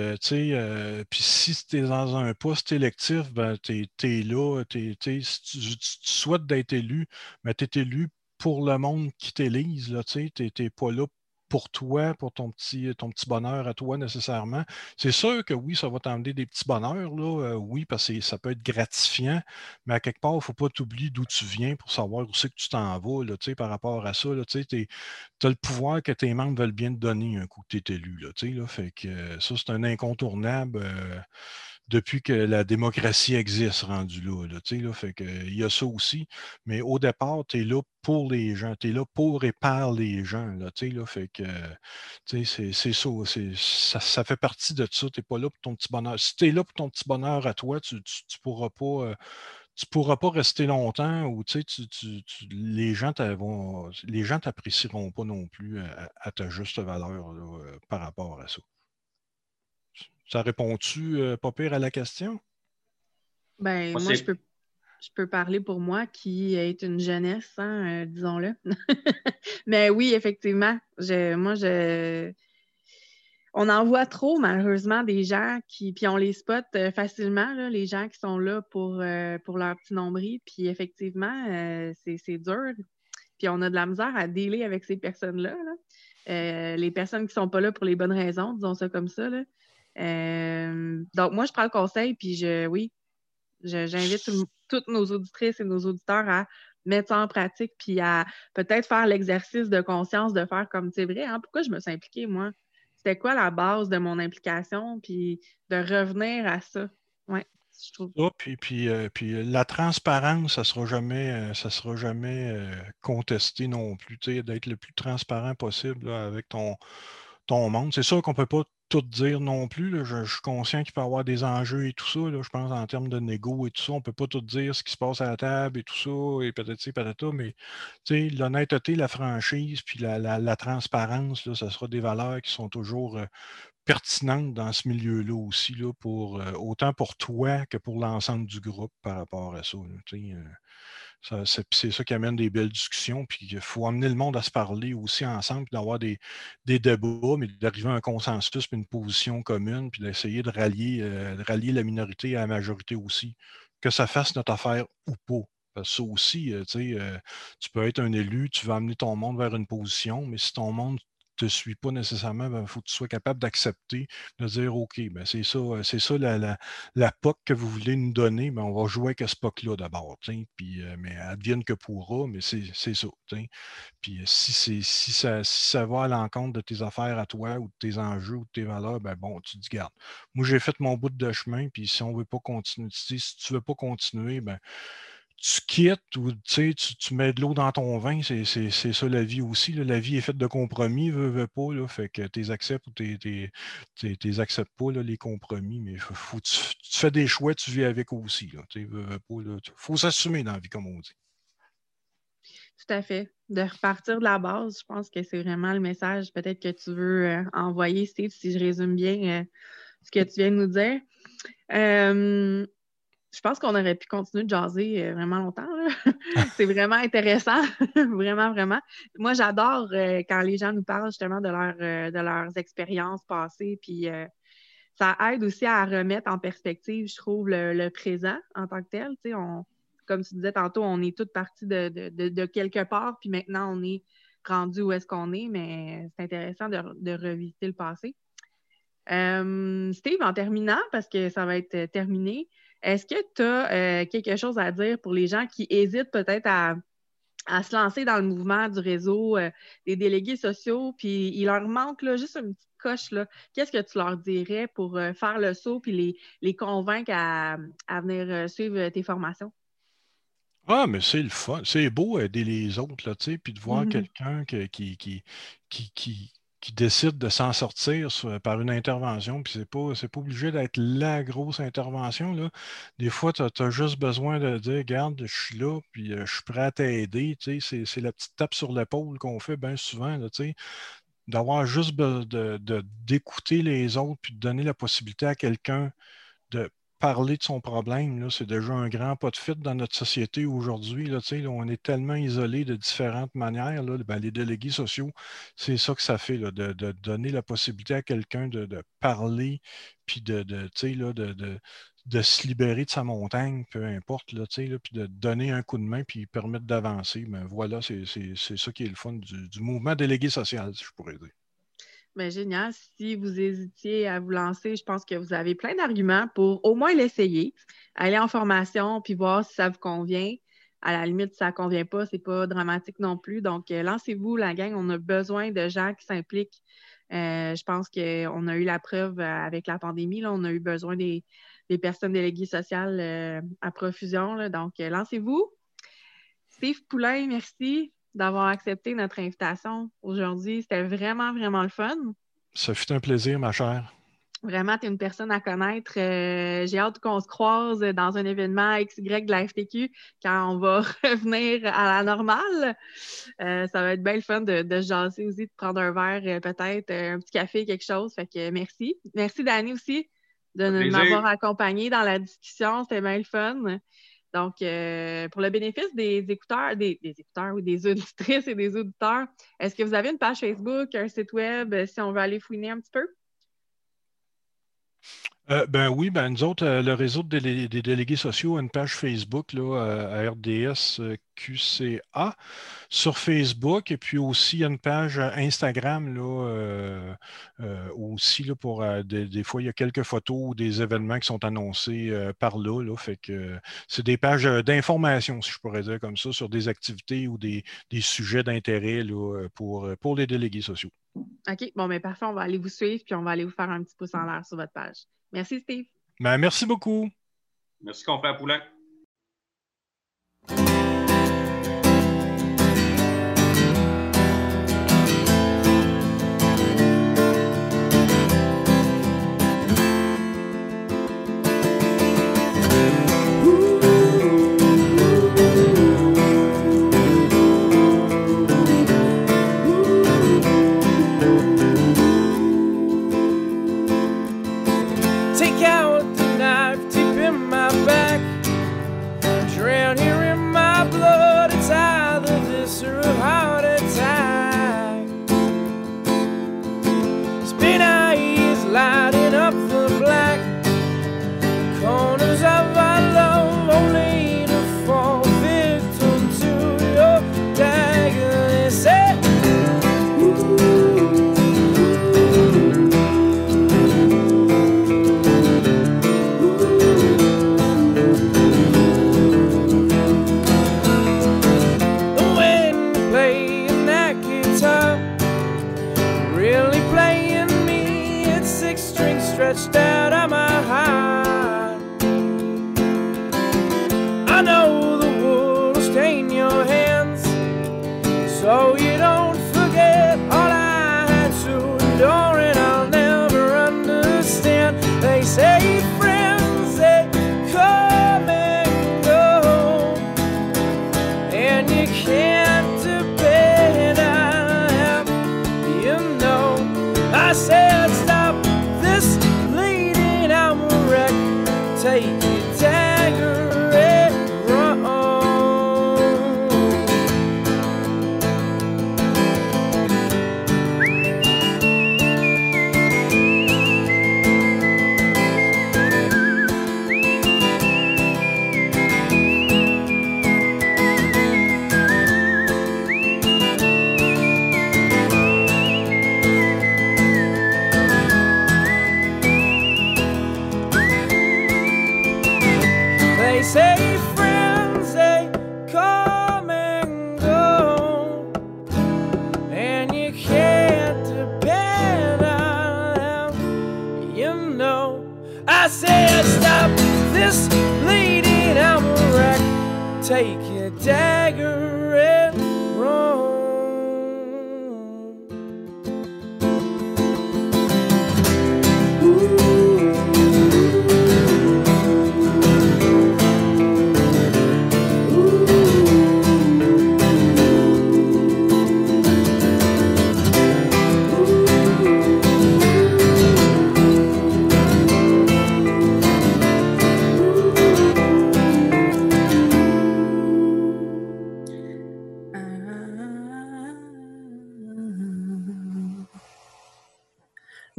puis si tu es dans un poste électif, ben, tu es, là. si tu, souhaites d'être élu, ben, tu es élu pour le monde qui t'élise. Tu n'es pas là pour toi, pour ton petit, ton petit bonheur à toi nécessairement. C'est sûr que oui, ça va t'emmener des petits bonheurs, là, euh, oui, parce que ça peut être gratifiant, mais à quelque part, il ne faut pas t'oublier d'où tu viens pour savoir où c'est que tu t'en vas là, par rapport à ça. Tu as le pouvoir que tes membres veulent bien te donner un coup que tu es élu. Là, fait que ça, c'est un incontournable. Euh, depuis que la démocratie existe rendu là. là, fait que, il y a ça aussi. Mais au départ, tu es là pour les gens. Tu es là pour et par les gens. Là, là, fait que c'est ça, ça, fait partie de ça. Tu n'es pas là pour ton petit bonheur. Si tu es là pour ton petit bonheur à toi, tu ne pourras pas. Euh, tu pourras pas rester longtemps ou tu, les gens les gens t'apprécieront pas non plus à, ta juste valeur euh, par rapport à ça. Ça répond-tu euh, pas pire à la question? Ben, moi, je peux, je peux parler pour moi qui est une jeunesse, hein, euh, disons-le. *laughs* Mais oui, effectivement, moi, je, on en voit trop, malheureusement, des gens qui. Puis on les spot euh, facilement, les gens qui sont là pour, pour leur petit nombril. Puis effectivement, c'est dur. Puis on a de la misère à dealer avec ces personnes-là. les personnes qui ne sont pas là pour les bonnes raisons, disons ça comme ça. Là. Euh, donc, moi, je prends le conseil, puis je, oui, j'invite toutes nos auditrices et nos auditeurs à mettre ça en pratique, puis à peut-être faire l'exercice de conscience de faire comme c'est vrai. Hein, pourquoi je me suis impliquée, moi? C'était quoi la base de mon implication, puis de revenir à ça. Je trouve. puis, puis, euh, puis la transparence, ça ne sera jamais, euh, ça sera jamais contesté non plus. D'être le plus transparent possible avec ton, ton monde. C'est sûr qu'on ne peut pas tout dire non plus. Je, suis conscient qu'il peut y avoir des enjeux et tout ça. je pense en termes de négo et tout ça. On ne peut pas tout dire ce qui se passe à la table et tout ça, et peut-être patata, mais l'honnêteté, la franchise, puis la, transparence, là, ça sera des valeurs qui sont toujours euh, pertinentes dans ce milieu-là aussi, là, pour, euh, autant pour toi que pour l'ensemble du groupe par rapport à ça. Euh, c'est ça qui amène des belles discussions. Puis il faut amener le monde à se parler aussi ensemble, d'avoir des, débats, mais d'arriver à un consensus, puis une position commune, puis d'essayer de rallier, euh, de rallier la minorité à la majorité aussi. Que ça fasse notre affaire ou pas. Parce que ça aussi, euh, euh, tu peux être un élu, tu vas amener ton monde vers une position, mais si ton monde te suis pas nécessairement, il ben, faut que tu sois capable d'accepter, de dire OK, ben c'est ça, euh, c'est ça la, la, POC que vous voulez nous donner, ben, on va jouer avec ce POC-là d'abord. Puis, euh, mais advienne que pourra, mais c'est ça. Puis euh, si, si, ça, si ça va à l'encontre de tes affaires à toi ou de tes enjeux ou de tes valeurs, ben bon, tu te garde. Moi, j'ai fait mon bout de chemin, puis si on veut pas continuer, si tu veux pas continuer, ben tu quittes ou tu, tu mets de l'eau dans ton vin, c'est ça la vie aussi. La vie est faite de compromis, veux, pas. Là, fait que tu acceptes ou tu acceptes pas, les compromis, mais faut, tu, fais des choix, tu vis avec aussi. Il faut s'assumer dans la vie, comme on dit. Tout à fait. De repartir de la base, je pense que c'est vraiment le message peut-être que tu veux euh, envoyer, Steve, si je résume bien euh, ce que tu viens de nous dire. Euh, je pense qu'on aurait pu continuer de jaser euh, vraiment longtemps. *laughs* c'est vraiment intéressant, *laughs* vraiment, vraiment. Moi, j'adore euh, quand les gens nous parlent justement de, leur, euh, de leurs expériences passées, puis ça aide aussi à remettre en perspective, je trouve, le, présent en tant que tel. On, comme tu disais tantôt, on est toutes parties de, quelque part, puis maintenant, on est rendu où est-ce qu'on est, mais c'est intéressant de, de, revisiter le passé. Steve, en terminant, parce que ça va être terminé, est-ce que tu as euh, quelque chose à dire pour les gens qui hésitent peut-être à, se lancer dans le mouvement du réseau euh, des délégués sociaux, puis il leur manque là, juste une petite coche. Qu'est-ce que tu leur dirais pour euh, faire le saut puis les, les convaincre à, venir suivre tes formations? Ah, mais c'est le fun. C'est beau aider les autres, là, puis de voir mm-hmm. quelqu'un qui, qui, qui, qui décide de s'en sortir par une intervention, puis c'est pas, pas obligé d'être la grosse intervention. Là. Des fois, tu as, juste besoin de dire Regarde, je suis là, puis euh, je suis prêt à t'aider. C'est la petite tape sur l'épaule qu'on fait bien souvent. D'avoir juste d'écouter de, les autres, puis de donner la possibilité à quelqu'un de parler de son problème, c'est déjà un grand pas de fit dans notre société aujourd'hui. On est tellement isolé de différentes manières. Ben, les délégués sociaux, c'est ça que ça fait, de, donner la possibilité à quelqu'un de, parler, puis de, se libérer de sa montagne, peu importe, puis de donner un coup de main, puis permettre d'avancer. Mais voilà, c'est ça qui est le fun du, du mouvement délégué social, si je pourrais dire. Bien, génial. Si vous hésitiez à vous lancer, je pense que vous avez plein d'arguments pour au moins l'essayer, aller en formation, puis voir si ça vous convient. À la limite, si ça ne convient pas, ce n'est pas dramatique non plus. Donc, euh, lancez-vous, la gang. On a besoin de gens qui s'impliquent. Euh, je pense qu'on a eu la preuve euh, avec la pandémie. On a eu besoin des, personnes déléguées sociales à profusion. Donc, lancez-vous. Steve Poulain, merci d'avoir accepté notre invitation aujourd'hui. C'était vraiment, vraiment le fun. Ça fut un plaisir, ma chère. Vraiment, tu es une personne à connaître. Euh, j'ai hâte qu'on se croise dans un événement XY de la FTQ quand on va *laughs* revenir à la normale. Euh, ça va être bien le fun de, de jaser aussi, de prendre un verre, euh, peut-être un petit café, quelque chose. Fait que merci. Merci, Dani, aussi, de m'avoir accompagné dans la discussion. C'était bien le fun. Donc, euh, pour le bénéfice des écouteurs, des, écouteurs ou des auditrices et des auditeurs, est-ce que vous avez une page Facebook, un site web, si on veut aller fouiner un petit peu? Euh, ben oui, ben nous autres, euh, le réseau des, délégués sociaux a une page Facebook là, euh, à RDS QCA sur Facebook et puis aussi il y a une page Instagram là, aussi là, pour des, fois il y a quelques photos ou des événements qui sont annoncés par là, là. Fait que c'est des pages d'information, si je pourrais dire comme ça, sur des activités ou des, sujets d'intérêt pour, pour les délégués sociaux. OK, bon, mais parfait, on va aller vous suivre puis on va aller vous faire un petit pouce en l'air sur votre page. Merci, Steve. Ben, merci beaucoup. Merci, confrère Poulain.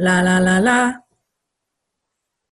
La la.